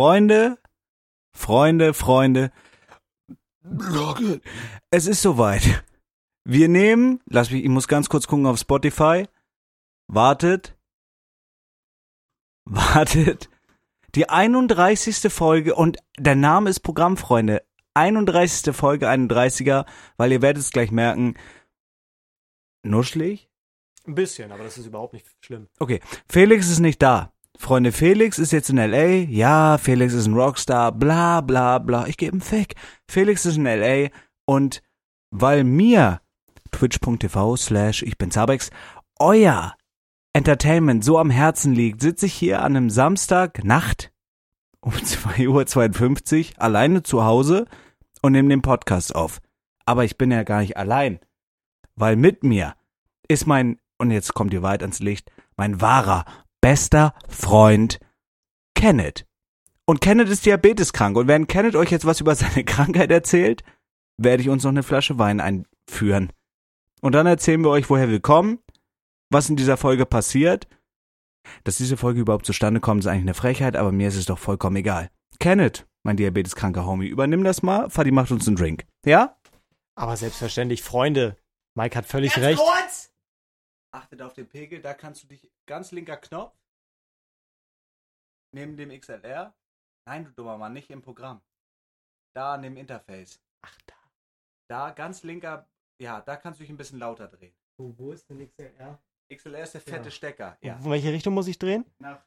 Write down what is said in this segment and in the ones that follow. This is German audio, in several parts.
Freunde, Freunde, Freunde. Es ist soweit. Wir nehmen, lass mich, ich muss ganz kurz gucken auf Spotify. Wartet. Wartet. Die 31. Folge und der Name ist Programmfreunde. 31. Folge 31er, weil ihr werdet es gleich merken. Nuschlig? Ein bisschen, aber das ist überhaupt nicht schlimm. Okay, Felix ist nicht da. Freunde, Felix ist jetzt in LA. Ja, Felix ist ein Rockstar. Bla, bla, bla. Ich gebe ihm Fick. Felix ist in LA und weil mir twitch.tv slash ich bin Zabex euer Entertainment so am Herzen liegt, sitze ich hier an einem Samstag Nacht um 2.52 Uhr alleine zu Hause und nehme den Podcast auf. Aber ich bin ja gar nicht allein, weil mit mir ist mein, und jetzt kommt ihr weit ans Licht, mein wahrer, bester Freund Kenneth. Und Kenneth ist diabeteskrank. Und wenn Kenneth euch jetzt was über seine Krankheit erzählt, werde ich uns noch eine Flasche Wein einführen. Und dann erzählen wir euch, woher wir kommen, was in dieser Folge passiert. Dass diese Folge überhaupt zustande kommt, ist eigentlich eine Frechheit, aber mir ist es doch vollkommen egal. Kenneth, mein diabeteskranker Homie, übernimm das mal. Fadi macht uns einen Drink. Ja? Aber selbstverständlich, Freunde. Mike hat völlig Jetzt recht. Kurz. Achtet auf den Pegel, da kannst du dich ganz linker Knopf neben dem XLR. Nein, du dummer Mann, nicht im Programm. Da an dem Interface. Ach, da. Da ganz linker, ja, da kannst du dich ein bisschen lauter drehen. Wo, wo ist denn XLR? XLR ist der fette ja. Stecker. Ja. In welche Richtung muss ich drehen? Nach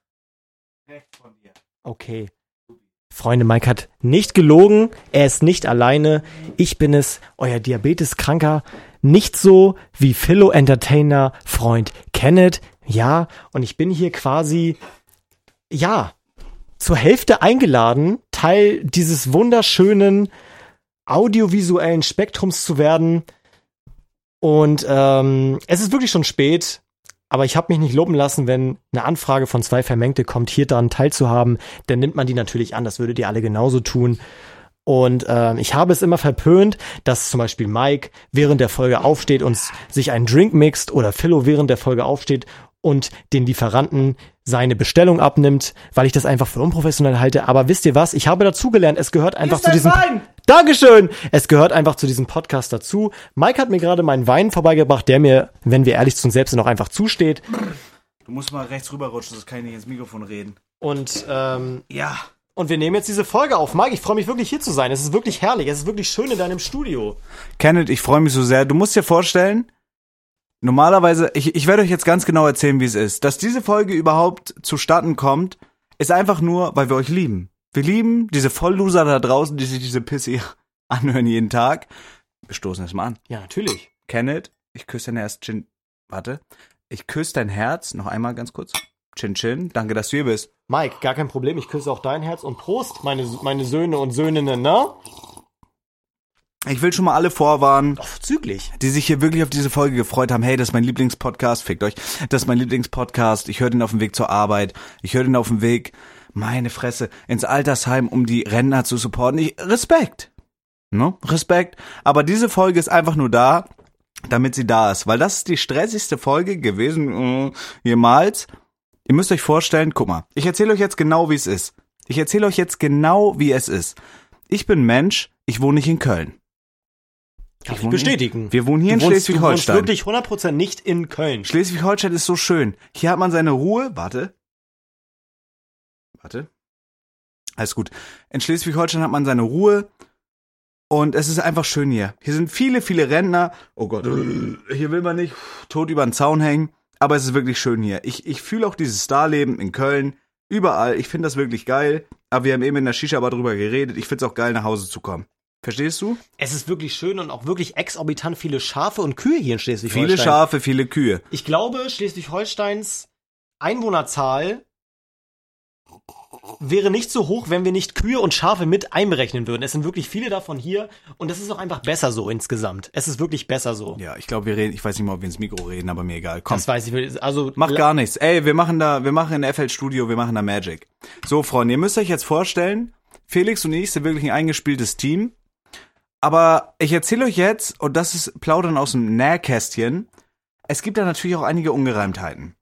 rechts von dir. Okay. Freunde, Mike hat nicht gelogen. Er ist nicht alleine. Ich bin es, euer Diabeteskranker. Nicht so wie Philo Entertainer Freund Kenneth. Ja, und ich bin hier quasi, ja, zur Hälfte eingeladen, Teil dieses wunderschönen audiovisuellen Spektrums zu werden. Und ähm, es ist wirklich schon spät. Aber ich habe mich nicht loben lassen, wenn eine Anfrage von zwei Vermengte kommt, hier daran teilzuhaben, dann nimmt man die natürlich an. Das würdet ihr alle genauso tun. Und äh, ich habe es immer verpönt, dass zum Beispiel Mike während der Folge aufsteht und sich einen Drink mixt oder Philo während der Folge aufsteht und den Lieferanten seine Bestellung abnimmt, weil ich das einfach für unprofessionell halte. Aber wisst ihr was? Ich habe dazugelernt, es gehört einfach zu diesem. Wein? Dankeschön! Es gehört einfach zu diesem Podcast dazu. Mike hat mir gerade meinen Wein vorbeigebracht, der mir, wenn wir ehrlich zu uns selbst sind, auch einfach zusteht. Du musst mal rechts rüberrutschen, das kann ich nicht ins Mikrofon reden. Und ähm, ja. Und wir nehmen jetzt diese Folge auf. Mike, ich freue mich wirklich hier zu sein. Es ist wirklich herrlich. Es ist wirklich schön in deinem Studio. Kenneth, ich freue mich so sehr. Du musst dir vorstellen, Normalerweise, ich, ich werde euch jetzt ganz genau erzählen, wie es ist. Dass diese Folge überhaupt zustande kommt, ist einfach nur, weil wir euch lieben. Wir lieben diese Vollloser da draußen, die sich diese Pisse hier anhören jeden Tag. Wir stoßen es mal an. Ja, natürlich. Kenneth, ich küsse dein Herz, Chin. Warte. Ich küsse dein Herz, noch einmal ganz kurz. Chin Chin, danke, dass du hier bist. Mike, gar kein Problem, ich küsse auch dein Herz und Prost, meine, meine Söhne und Söhninnen, ne? Ich will schon mal alle vorwarnen, züglich. die sich hier wirklich auf diese Folge gefreut haben. Hey, das ist mein Lieblingspodcast, fickt euch. Das ist mein Lieblingspodcast. Ich höre den auf dem Weg zur Arbeit. Ich höre den auf dem Weg, meine Fresse, ins Altersheim, um die Rentner zu supporten. Ich, Respekt. No? Respekt. Aber diese Folge ist einfach nur da, damit sie da ist. Weil das ist die stressigste Folge gewesen äh, jemals. Ihr müsst euch vorstellen, guck mal, ich erzähle euch jetzt genau, wie es ist. Ich erzähle euch jetzt genau, wie es ist. Ich bin Mensch, ich wohne nicht in Köln. Kann ich bestätigen. Wir wohnen hier du in Schleswig-Holstein. wirklich 100% nicht in Köln. Schleswig-Holstein ist so schön. Hier hat man seine Ruhe. Warte. Warte. Alles gut. In Schleswig-Holstein hat man seine Ruhe. Und es ist einfach schön hier. Hier sind viele, viele Rentner. Oh Gott. Hier will man nicht tot über den Zaun hängen. Aber es ist wirklich schön hier. Ich, ich fühle auch dieses Starleben in Köln. Überall. Ich finde das wirklich geil. Aber wir haben eben in der Shisha-Bar drüber geredet. Ich finde es auch geil, nach Hause zu kommen. Verstehst du? Es ist wirklich schön und auch wirklich exorbitant viele Schafe und Kühe hier in Schleswig-Holstein. Viele Schafe, viele Kühe. Ich glaube, Schleswig-Holsteins Einwohnerzahl wäre nicht so hoch, wenn wir nicht Kühe und Schafe mit einberechnen würden. Es sind wirklich viele davon hier und es ist auch einfach besser so insgesamt. Es ist wirklich besser so. Ja, ich glaube, wir reden, ich weiß nicht mal, ob wir ins Mikro reden, aber mir egal. Komm. Das weiß ich. Also mach gar nichts. Ey, wir machen da, wir machen in FL Studio, wir machen da Magic. So, Freunde, ihr müsst euch jetzt vorstellen, Felix und ich sind wirklich ein eingespieltes Team. Aber ich erzähle euch jetzt, und das ist Plaudern aus dem Nähkästchen, es gibt da natürlich auch einige Ungereimtheiten.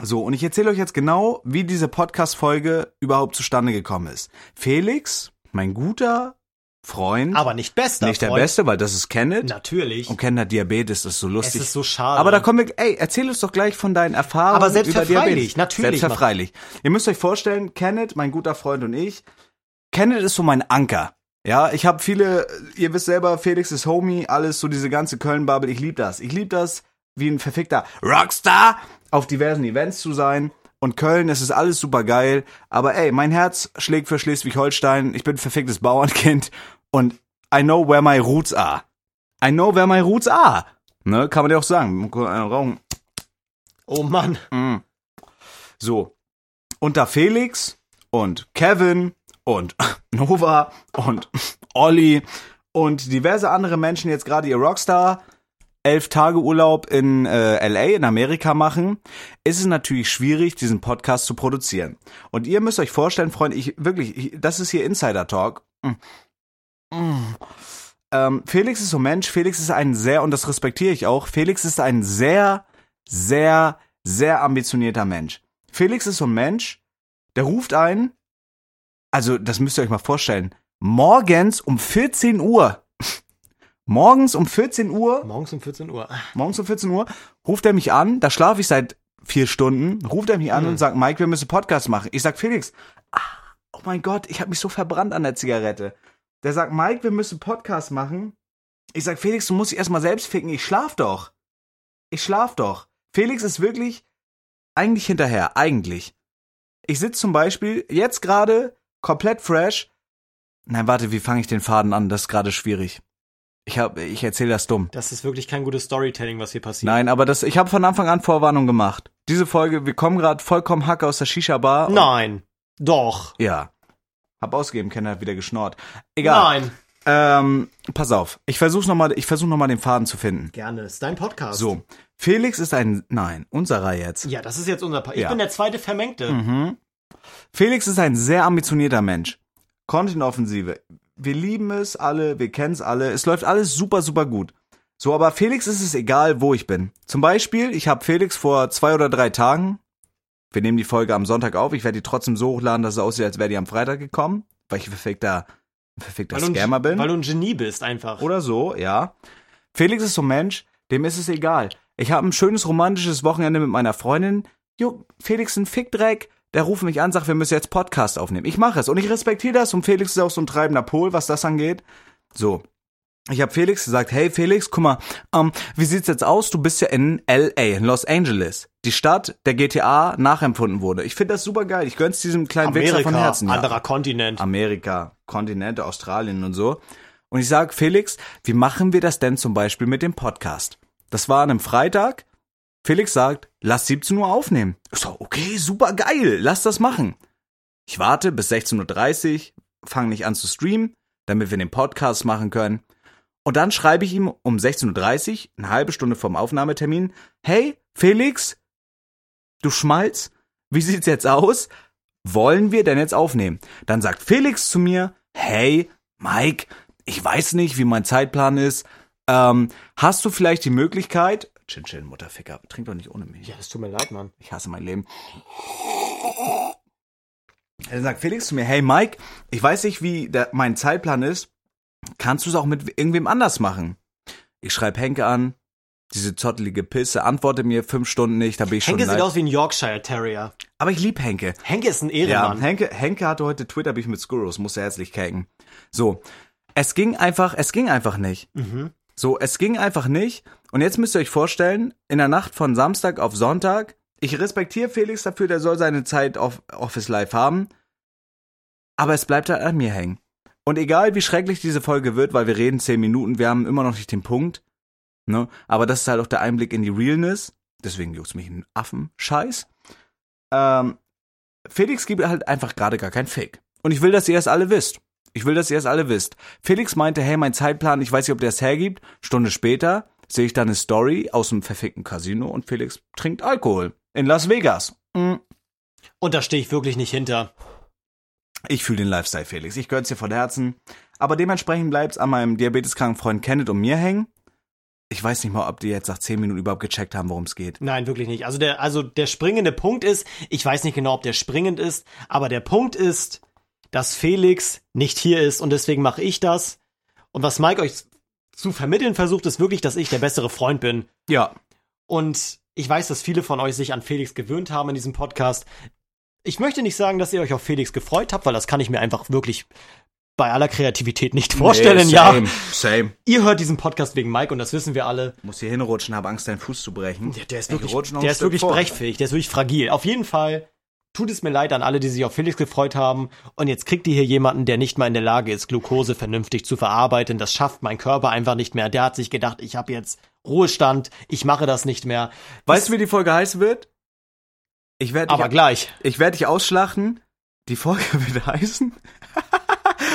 So, und ich erzähle euch jetzt genau, wie diese Podcast-Folge überhaupt zustande gekommen ist. Felix, mein guter Freund, Aber nicht bester nicht der Freund. Beste, weil das ist Kenneth. Natürlich. Und Kenneth hat Diabetes, das ist so Es lustig. ist so schade. Aber da kommen wir, ey, erzähl uns doch gleich von deinen Erfahrungen Aber selbstverfreilich, natürlich. Selbstverfreilich. Ihr müsst euch vorstellen, Kenneth, mein guter Freund und ich, Kenneth ist so mein Anker. Ja, ich habe viele, ihr wisst selber, Felix ist Homie, alles so diese ganze Köln-Bubble, ich lieb das. Ich lieb das, wie ein verfickter Rockstar auf diversen Events zu sein. Und Köln, es ist alles super geil. Aber ey, mein Herz schlägt für Schleswig-Holstein. Ich bin ein verficktes Bauernkind. Und I know where my roots are. I know where my roots are. Ne, kann man ja auch sagen. Rauchen. oh Mann. Mm. So. Und da Felix und Kevin und Nova und Olli und diverse andere Menschen jetzt gerade ihr Rockstar elf Tage Urlaub in äh, LA in Amerika machen, ist es natürlich schwierig, diesen Podcast zu produzieren. Und ihr müsst euch vorstellen, Freunde, ich wirklich, ich, das ist hier Insider Talk. Mm. Mm. Ähm, Felix ist so Mensch, Felix ist ein sehr, und das respektiere ich auch, Felix ist ein sehr, sehr, sehr ambitionierter Mensch. Felix ist so ein Mensch, der ruft ein, also das müsst ihr euch mal vorstellen, morgens um 14 Uhr, morgens um 14 Uhr, Morgens um 14 Uhr. morgens um 14 Uhr, ruft er mich an, da schlafe ich seit vier Stunden, ruft er mich an Hm. und sagt, Mike, wir müssen Podcast machen. Ich sag, Felix, ah, oh mein Gott, ich habe mich so verbrannt an der Zigarette. Der sagt, Mike, wir müssen Podcast machen. Ich sag, Felix, du musst dich erstmal selbst ficken, ich schlaf doch. Ich schlaf doch. Felix ist wirklich eigentlich hinterher, eigentlich. Ich sitze zum Beispiel jetzt gerade komplett fresh. Nein, warte, wie fange ich den Faden an? Das ist gerade schwierig. Ich hab, ich erzähle das dumm. Das ist wirklich kein gutes Storytelling, was hier passiert. Nein, aber das, ich habe von Anfang an Vorwarnung gemacht. Diese Folge, wir kommen gerade vollkommen Hacke aus der Shisha-Bar. Nein. Doch. Ja. Hab ausgegeben, Kenner hat wieder geschnort. Egal. Nein. Ähm, pass auf. Ich versuch's nochmal, ich versuch noch mal den Faden zu finden. Gerne. Ist dein Podcast. So. Felix ist ein, nein, unserer jetzt. Ja, das ist jetzt unser Pa- Ich Ja. bin der zweite Vermengte. Mhm. Felix ist ein sehr ambitionierter Mensch. Content-Offensive. Wir lieben es alle, wir kennen es alle. Es läuft alles super, super gut. So, aber Felix ist es egal, wo ich bin. Zum Beispiel, ich habe Felix vor zwei oder drei Tagen, wir nehmen die Folge am Sonntag auf, ich werde die trotzdem so hochladen, dass es aussieht, als wäre die am Freitag gekommen, weil ich Weil du, Scammer bin. weil du ein Genie bist, einfach. Oder so, ja. Felix ist so ein Mensch, dem ist es egal. Ich habe ein schönes romantisches Wochenende mit meiner Freundin. Jo, Felix ist ein Fickdreck. Der ruft mich an, sagt, wir müssen jetzt Podcast aufnehmen. Ich mache es und ich respektiere das und Felix ist auch so ein treibender Pol, was das angeht. So. Ich habe Felix gesagt, hey Felix, guck mal, ähm, wie sieht's jetzt aus? Du bist ja in LA, in Los Angeles, die Stadt der GTA nachempfunden wurde. Ich finde das super geil. Ich gönn's diesem kleinen Wichser Amerika, von Herzen. ja. anderer Kontinent. Amerika, Kontinente, Australien und so. Und ich sage, Felix, wie machen wir das denn zum Beispiel mit dem Podcast? Das war an einem Freitag. Felix sagt, lass 17 Uhr aufnehmen. Ich so, okay, super geil, lass das machen. Ich warte bis 16.30 Uhr, fange nicht an zu streamen, damit wir den Podcast machen können. Und dann schreibe ich ihm um 16.30 Uhr, eine halbe Stunde vorm Aufnahmetermin, hey, Felix, du Schmalz, wie sieht's jetzt aus? Wollen wir denn jetzt aufnehmen? Dann sagt Felix zu mir, hey, Mike, ich weiß nicht, wie mein Zeitplan ist. Ähm, hast du vielleicht die Möglichkeit, Chin Chin, Mutterficker, trink doch nicht ohne mich. Ja, es tut mir leid, Mann. Ich hasse mein Leben. Dann sagt Felix zu mir, hey Mike, ich weiß nicht, wie der, mein Zeitplan ist. Kannst du es auch mit irgendwem anders machen? Ich schreibe Henke an, diese zottelige Pisse, antworte mir fünf Stunden nicht, da bin ich Henke schon sieht leid. aus wie ein Yorkshire Terrier. Aber ich lieb Henke. Henke ist ein Ja, Ehrenmann. Henke, Henke hatte heute Twitter-Beef mit Skurrus, musste herzlich kacken. So, es ging einfach, es ging einfach nicht. Mhm. So, es ging einfach nicht. Und jetzt müsst ihr euch vorstellen, in der Nacht von Samstag auf Sonntag, ich respektiere Felix dafür, der soll seine Zeit auf Office Live haben. Aber es bleibt halt an mir hängen. Und egal wie schrecklich diese Folge wird, weil wir reden zehn Minuten, wir haben immer noch nicht den Punkt. Ne? Aber das ist halt auch der Einblick in die Realness. Deswegen juckt's mich einen Affen. Scheiß. Ähm, Felix gibt halt einfach gerade gar kein Fake. Und ich will, dass ihr es alle wisst. Ich will, dass ihr es alle wisst. Felix meinte, hey, mein Zeitplan, ich weiß nicht, ob der es hergibt. Stunde später sehe ich dann eine Story aus dem verfickten Casino und Felix trinkt Alkohol. In Las Vegas. Mm. Und da stehe ich wirklich nicht hinter. Ich fühle den Lifestyle, Felix. Ich gönn's dir von Herzen. Aber dementsprechend bleibt's an meinem diabeteskranken Freund Kenneth und mir hängen. Ich weiß nicht mal, ob die jetzt nach zehn Minuten überhaupt gecheckt haben, worum es geht. Nein, wirklich nicht. Also der, also der springende Punkt ist, ich weiß nicht genau, ob der springend ist, aber der Punkt ist, dass Felix nicht hier ist und deswegen mache ich das. Und was Mike euch zu vermitteln versucht, ist wirklich, dass ich der bessere Freund bin. Ja. Und ich weiß, dass viele von euch sich an Felix gewöhnt haben in diesem Podcast. Ich möchte nicht sagen, dass ihr euch auf Felix gefreut habt, weil das kann ich mir einfach wirklich bei aller Kreativität nicht vorstellen. Nee, ja, same, Same. ihr hört diesen Podcast wegen Mike und das wissen wir alle. Muss hier hinrutschen, habe Angst, deinen Fuß zu brechen. Der, der ist Ich wirklich, der ist Stück wirklich vor. brechfähig, der ist wirklich fragil. Auf jeden Fall tut es mir leid an alle, die sich auf Felix gefreut haben. Und jetzt kriegt ihr hier jemanden, der nicht mal in der Lage ist, Glucose vernünftig zu verarbeiten. Das schafft mein Körper einfach nicht mehr. Der hat sich gedacht, ich habe jetzt Ruhestand, ich mache das nicht mehr. Weißt du, wie die Folge heißen wird? Ich werde Aber dich, gleich. ich werd dich ausschlachten. Die Folge wird heißen.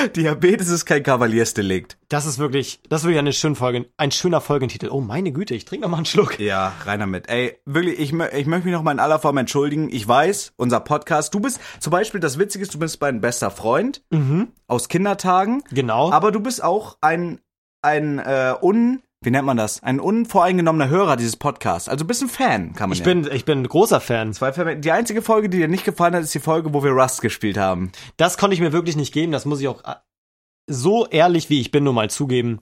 Diabetes ist kein Kavaliersdelikt. Das ist wirklich, das ist wirklich eine schöne Folge, ein schöner Folgentitel. Oh meine Güte, ich trinke noch mal einen Schluck. Ja, rein damit. Ey, wirklich, ich, ich möchte mich noch mal in aller Form entschuldigen. Ich weiß, unser Podcast, du bist, zum Beispiel, das Witzige ist, du bist mein bester Freund Mhm. aus Kindertagen, Genau. aber du bist auch ein, ein, äh, un, wie nennt man das? Ein unvoreingenommener Hörer dieses Podcasts. Also bist ein Fan, kann man ich ja. bin, ich bin ein großer Fan. Zwei Fan- Die einzige Folge, die dir nicht gefallen hat, ist die Folge, wo wir Rust gespielt haben. Das konnte ich mir wirklich nicht geben. Das muss ich auch äh, so ehrlich wie ich bin nur mal zugeben.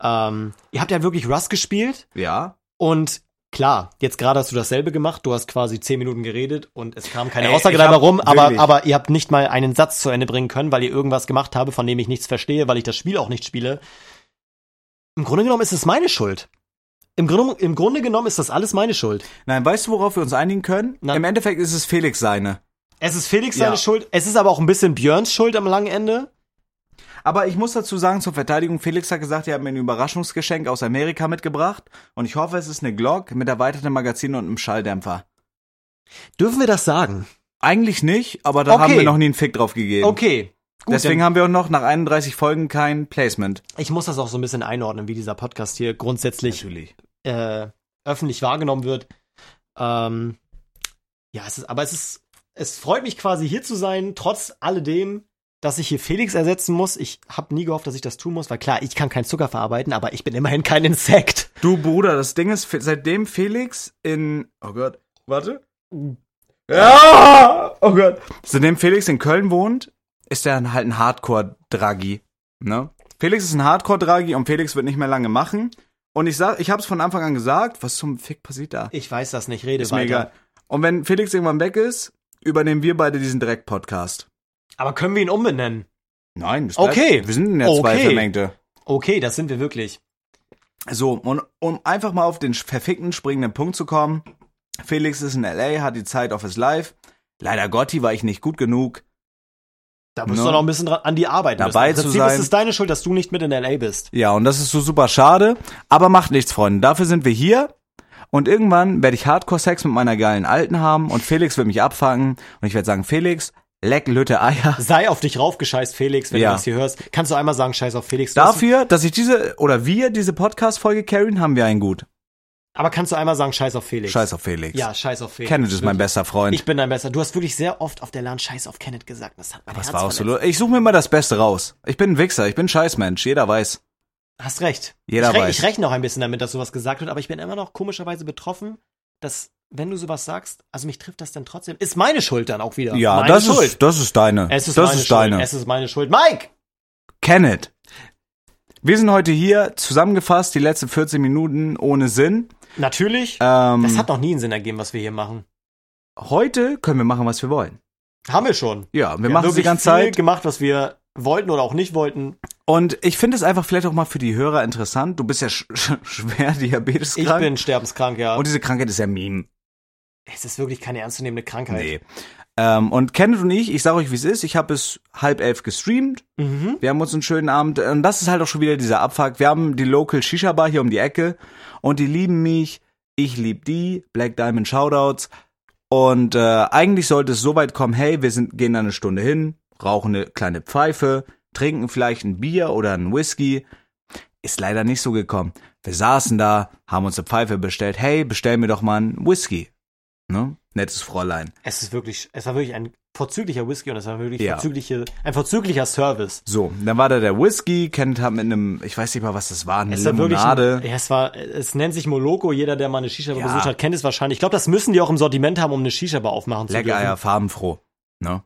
Ähm, ihr habt ja wirklich Rust gespielt Ja. und klar, jetzt gerade hast du dasselbe gemacht. Du hast quasi zehn Minuten geredet und es kam keine Ey, Aussage dabei rum, aber, aber ihr habt nicht mal einen Satz zu Ende bringen können, weil ihr irgendwas gemacht habe, von dem ich nichts verstehe, weil ich das Spiel auch nicht spiele. Im Grunde genommen ist es meine Schuld. Im Grunde, Im Grunde genommen ist das alles meine Schuld. Nein, weißt du, worauf wir uns einigen können? Na- Im Endeffekt ist es Felix seine. Es ist Felix seine Ja. Schuld. Es ist aber auch ein bisschen Björns Schuld am langen Ende. Aber ich muss dazu sagen, zur Verteidigung, Felix hat gesagt, er hat mir ein Überraschungsgeschenk aus Amerika mitgebracht. Und ich hoffe, es ist eine Glock mit erweitertem Magazin und einem Schalldämpfer. Dürfen wir das sagen? Eigentlich nicht, aber da Okay. haben wir noch nie einen Fick drauf gegeben. Okay. Gut, Deswegen haben wir auch noch nach 31 Folgen kein Placement. Ich muss das auch so ein bisschen einordnen, wie dieser Podcast hier grundsätzlich äh, öffentlich wahrgenommen wird. Ähm, ja, es ist, aber es ist, es freut mich quasi hier zu sein, trotz alledem, dass ich hier Felix ersetzen muss. Ich habe nie gehofft, dass ich das tun muss, weil klar, ich kann keinen Zucker verarbeiten, aber ich bin immerhin kein Insekt. Du Bruder, das Ding ist, seitdem Felix in, oh Gott, warte. Ja, oh Gott. Seitdem Felix in Köln wohnt, ist er halt ein Hardcore-Draghi, ne? Felix ist ein Hardcore-Draghi und Felix wird nicht mehr lange machen. Und ich sag, ich hab's von Anfang an gesagt, was zum Fick passiert da? Ich weiß das nicht, rede Ist mir weiter. egal. Und wenn Felix irgendwann weg ist, übernehmen wir beide diesen Direkt-Podcast. Aber können wir ihn umbenennen? Nein, das Okay. Wir sind ja zwei Okay. Vermengte. Okay, das sind wir wirklich. So, und um einfach mal auf den verfickten springenden Punkt zu kommen. Felix ist in L.A., hat die Zeit auf his life. Leider Gotti war ich nicht gut genug. Da musst No. du noch ein bisschen dran, an die arbeiten. Dabei müssen. Im zu Prinzip sein. ist es deine Schuld, dass du nicht mit in L.A. bist. Ja, und das ist so super schade. Aber macht nichts, Freunde. Dafür sind wir hier. Und irgendwann werde ich Hardcore-Sex mit meiner geilen Alten haben und Felix wird mich abfangen. Und ich werde sagen, Felix, leck Lütte Eier. Sei auf dich raufgescheißt, Felix, wenn Ja. du das hier hörst. Kannst du einmal sagen, scheiß auf Felix? Dafür, dass ich diese, oder wir diese Podcast-Folge carryen, haben wir einen gut. Aber kannst du einmal sagen, scheiß auf Felix? Scheiß auf Felix. Ja, scheiß auf Felix. Kenneth ist mein bester Freund. Ich bin dein Bester. Du hast wirklich sehr oft auf der LAN scheiß auf Kenneth gesagt. Das hat mein Was Herz war auch so? Ich suche mir immer das Beste raus. Ich bin ein Wichser, ich bin ein Scheißmensch, jeder weiß. Hast recht. Jeder ich, weiß. ich rechne auch ein bisschen damit, dass sowas gesagt wird, aber ich bin immer noch komischerweise betroffen, dass, wenn du sowas sagst, also mich trifft das dann trotzdem. Ist meine Schuld dann auch wieder. Ja, meine das Schuld. ist, das ist deine. es ist das meine ist Schuld. deine. Es ist meine Schuld. Mike! Kenneth. Wir sind heute hier, zusammengefasst, die letzten 14 Minuten ohne Sinn. Natürlich. Ähm, das hat noch nie einen Sinn ergeben, was wir hier machen. heute können wir machen, was wir wollen. Haben wir schon. Ja, wir, Wir machen haben es die ganze viel Zeit. gemacht, was wir wollten oder auch nicht wollten. Und ich finde es einfach vielleicht auch mal für die Hörer interessant. Du bist ja sch sch schwer Ich diabeteskrank. bin sterbenskrank, ja. Und diese Krankheit ist ja Meme. es ist wirklich keine ernstzunehmende Krankheit. Nee. Ähm, und Kenneth und ich, ich sage euch, wie es ist. Ich habe bis halb elf gestreamt. Mhm. Wir haben uns einen schönen Abend. Und das ist halt auch schon wieder dieser Abfuck. Wir haben die Local Shisha Bar hier um die Ecke. Und die lieben mich. Ich lieb die. Black Diamond Shoutouts. Und äh, eigentlich sollte es so weit kommen, hey, wir sind, gehen da eine Stunde hin, rauchen eine kleine Pfeife, trinken vielleicht ein Bier oder ein Whisky. Ist leider nicht so gekommen. Wir saßen da, haben uns eine Pfeife bestellt. Hey, bestell mir doch mal einen Whisky. Ne? Nettes Fräulein. Es ist wirklich, es war wirklich ein vorzüglicher Whisky und das war wirklich Ja. vorzügliche, ein vorzüglicher Service. So, dann war da der Whisky, Kenneth hat mit einem, ich weiß nicht mal, was das war, eine Es war wirklich, Limonade. ein, ja, es war, es nennt sich Moloko. Jeder, der mal eine Shisha Ja. besucht hat, kennt es wahrscheinlich. Ich glaube, das müssen die auch im Sortiment haben, um eine Shisha Bar aufmachen zu Lecker, dürfen. ja, farbenfroh. Ne?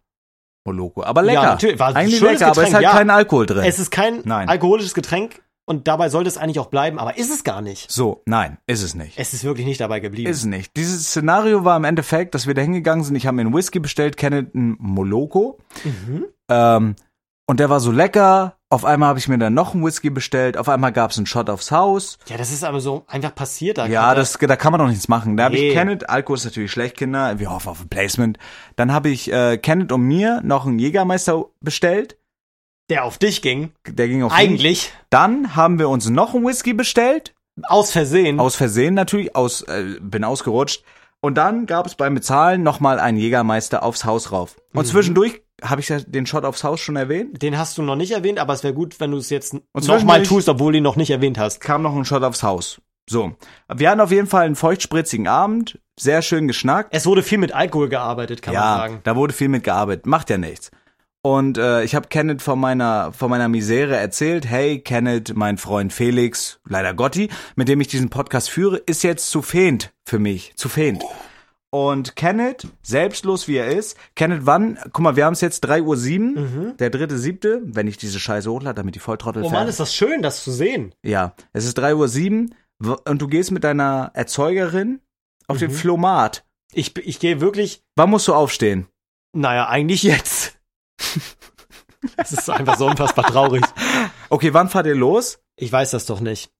Moloko. Aber lecker. natürlich, war ein schönes lecker, aber es ist Getränk, halt ja. kein Alkohol drin. Es ist kein Nein. alkoholisches Getränk und dabei sollte es eigentlich auch bleiben, aber ist es gar nicht. so, nein, ist es nicht. Es ist wirklich nicht dabei geblieben. Ist es nicht. Dieses Szenario war im Endeffekt, dass wir da hingegangen sind. Ich habe mir einen Whisky bestellt, Kenneth einen Moloko. Mhm. Ähm, und der war so lecker. Auf einmal habe ich mir dann noch einen Whisky bestellt. Auf einmal gab es einen Shot aufs Haus. Ja, das ist aber so einfach passiert. Da Ja, das, da kann man doch nichts machen. Da habe Nee. ich Kenneth, Alkohol ist natürlich schlecht, Kinder. Wir hoffen auf ein Placement. Dann habe ich äh, Kenneth und mir noch einen Jägermeister bestellt. Der auf dich ging. Der ging auf mich. Eigentlich Dann haben wir uns noch einen Whisky bestellt. aus Versehen. Aus Versehen natürlich, aus, äh, bin ausgerutscht. Und dann gab es beim Bezahlen nochmal einen Jägermeister aufs Haus rauf. Mhm. Und zwischendurch, habe ich ja den Shot aufs Haus schon erwähnt? Den hast du noch nicht erwähnt, aber es wäre gut, wenn du es jetzt nochmal tust, obwohl du ihn noch nicht erwähnt hast. Kam noch ein Shot aufs Haus. So. Wir hatten auf jeden Fall einen feuchtspritzigen Abend. Sehr schön geschnackt. Es wurde viel mit Alkohol gearbeitet, kann man ja, sagen. da wurde viel mit gearbeitet. Macht ja nichts. Und äh, ich habe Kenneth von meiner von meiner Misere erzählt. Hey, Kenneth, mein Freund Felix, leider Gotti, mit dem ich diesen Podcast führe, ist jetzt zu fehnt für mich, zu fehnt. Und Kenneth, selbstlos wie er ist, Kenneth, wann? Guck mal, wir haben es jetzt 3 Uhr sieben, der dritte siebte, wenn ich diese Scheiße hochlade, damit die Volltrottel Mhm. Oh Mann, ist das schön, das zu sehen. Ja, es ist 3 Uhr sieben und du gehst mit deiner Erzeugerin auf den Mhm. Flomat. Ich, ich gehe wirklich, Wann musst du aufstehen? naja, eigentlich jetzt. Es ist einfach so unfassbar traurig. Okay, wann fahrt ihr los? Ich weiß das doch nicht.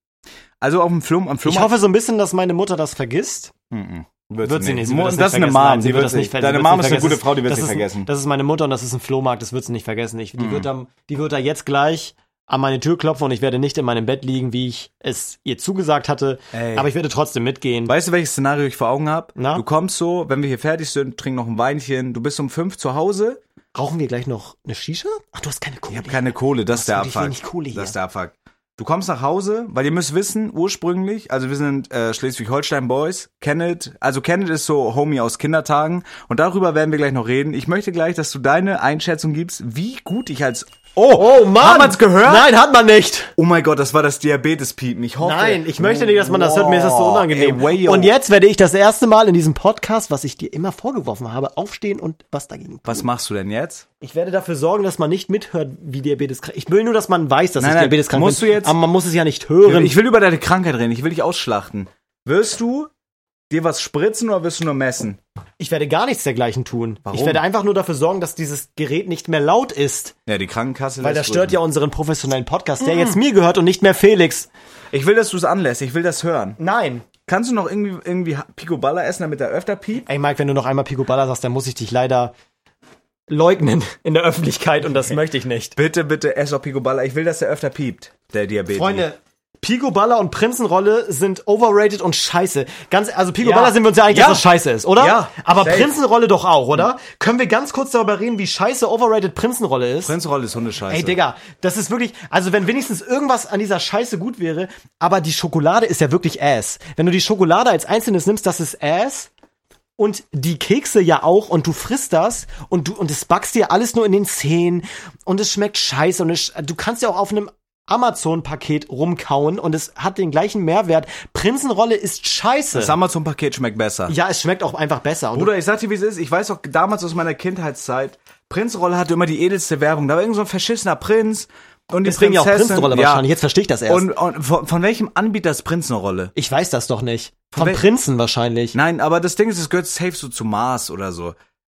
Also auf dem Flum, am Flum. Ich hoffe so ein bisschen, dass meine Mutter das vergisst. Mhm. Wird sie nicht. Sie wird das, das ist nicht eine vergessen. Nein, Mom, sie wird das nicht ver- Deine Mom ist nicht eine gute vergessen. Frau, die wird das ist, vergessen. Das ist meine Mutter und das ist ein Flohmarkt, das wird sie nicht vergessen. Ich, die, wird da, die wird da jetzt gleich an meine Tür klopfen und ich werde nicht in meinem Bett liegen, wie ich es ihr zugesagt hatte. Ey. Aber ich werde trotzdem mitgehen. Weißt du, welches Szenario ich vor Augen habe? Du kommst so, wenn wir hier fertig sind, trink noch ein Weinchen, du bist um fünf zu Hause. Rauchen wir gleich noch eine Shisha? Ach, du hast keine Kohle. Ich habe keine Kohle, das ist der Abfuck. wenig Kohle hier. Das ist der Abfuck. Du kommst nach Hause, weil ihr müsst wissen, ursprünglich, also wir sind äh, Schleswig-Holstein Boys, Kenneth, also Kenneth ist so Homie aus Kindertagen und darüber werden wir gleich noch reden. Ich möchte gleich, dass du deine Einschätzung gibst, wie gut ich als Oh, Oh Mann! Hat man's gehört? Nein, hat man nicht. Oh mein Gott, das war das Diabetes-Piepen. Ich hoffe. Nein, ich möchte nicht, dass man das hört. Mir ist das so unangenehm. ey, und jetzt werde ich das erste Mal in diesem Podcast, was ich dir immer vorgeworfen habe, aufstehen und was dagegen tun. Was machst du denn jetzt? Ich werde dafür sorgen, dass man nicht mithört, wie Diabetes krank. Ich will nur, dass man weiß, dass Nein, ich nein, Diabetes krank musst bin. du jetzt- aber man muss es ja nicht hören. Ich will über deine Krankheit reden. Ich will dich ausschlachten. Wirst du dir was spritzen oder wirst du nur messen? Ich werde gar nichts dergleichen tun. Warum? Ich werde einfach nur dafür sorgen, dass dieses Gerät nicht mehr laut ist. Ja, die Krankenkasse Weil das stört ja unseren professionellen Podcast, Mhm. der jetzt mir gehört und nicht mehr Felix. Ich will, dass du es anlässt. Ich will das hören. Nein. Kannst du noch irgendwie, irgendwie Picoballa essen, damit er öfter piept? Ey, Mike, wenn du noch einmal Pico Balla sagst, dann muss ich dich leider leugnen in der Öffentlichkeit und das möchte ich nicht. Bitte, bitte, ess auch Picoballa. Ich will, dass er öfter piept. Der Diabetes. Freunde, Pico Balla und Prinzenrolle sind overrated und scheiße. Ganz, also Pico Ja. Balla sind wir uns ja einig, Ja. dass das scheiße ist, oder? Ja, Aber safe. Prinzenrolle doch auch, oder? Können wir ganz kurz darüber reden, wie scheiße overrated Prinzenrolle ist? Prinzrolle ist Hundescheiße. Ey, Digga, das ist wirklich, also wenn wenigstens irgendwas an dieser Scheiße gut wäre, aber die Schokolade ist ja wirklich Ass. Wenn du die Schokolade als einzelnes nimmst, das ist Ass. Und die Kekse ja auch und du frisst das und du und es backst dir alles nur in den Zähnen und es schmeckt scheiße und es, du kannst ja auch auf einem Amazon-Paket rumkauen und es hat den gleichen Mehrwert. Prinzenrolle ist scheiße. Das Amazon-Paket schmeckt besser. ja, es schmeckt auch einfach besser. Und Bruder, ich sag dir, wie es ist. Ich weiß auch damals aus meiner Kindheitszeit, Prinzrolle hatte immer die edelste Werbung. Da war irgend so ein verschissener Prinz und die deswegen ja auch. Prinzenrolle ja. wahrscheinlich. Jetzt verstehe ich das erst. Und, und von, von welchem Anbieter ist Prinzenrolle? ich weiß das doch nicht. Von wel- Prinzen wahrscheinlich. Nein, aber das Ding ist, es gehört safe so zu Mars oder so.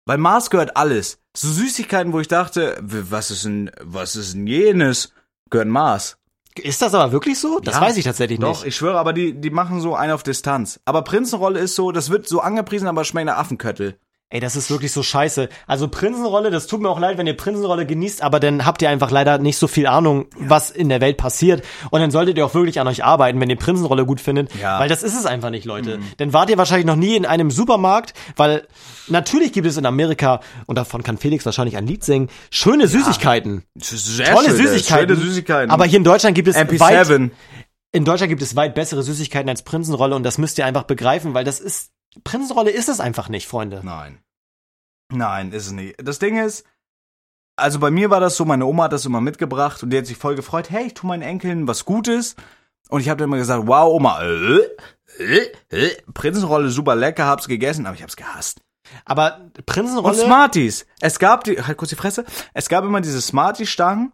Weil Mars gehört alles. So Süßigkeiten, wo ich dachte, was ist denn, was ist denn jenes? Gehört Mars. Ist das aber wirklich so? Das Ja, weiß ich tatsächlich Doch, nicht. ich schwöre, aber die, die machen so einen auf Distanz. Aber Prinzenrolle ist so, das wird so angepriesen, aber schmeckt nach Affenköttel. Ey, das ist wirklich so scheiße. Also Prinzenrolle, das tut mir auch leid, wenn ihr Prinzenrolle genießt, aber dann habt ihr einfach leider nicht so viel Ahnung, was in der Welt passiert. Und dann solltet ihr auch wirklich an euch arbeiten, wenn ihr Prinzenrolle gut findet. Ja. Weil das ist es einfach nicht, Leute. Dann wart ihr wahrscheinlich noch nie in einem Supermarkt, weil natürlich gibt es in Amerika, und davon kann Felix wahrscheinlich ein Lied singen, schöne Süßigkeiten. Sehr Tolle schöne, Süßigkeiten. Schöne Süßigkeiten. Aber hier in Deutschland gibt es weit, MP7. in Deutschland gibt es weit bessere Süßigkeiten als Prinzenrolle und das müsst ihr einfach begreifen, weil das ist, Prinzenrolle ist es einfach nicht, Freunde. Nein. Nein, ist es nicht. Das Ding ist, also bei mir war das so, meine Oma hat das immer mitgebracht und die hat sich voll gefreut, hey, ich tu meinen Enkeln was Gutes. Und ich habe dann immer gesagt, wow, Oma, äh, äh, äh, Prinzenrolle super lecker, hab's gegessen, aber ich hab's gehasst. Aber Und Prinzenrolle. Smarties. Es gab die, halt kurz die Fresse, es gab immer diese Smarties-Stangen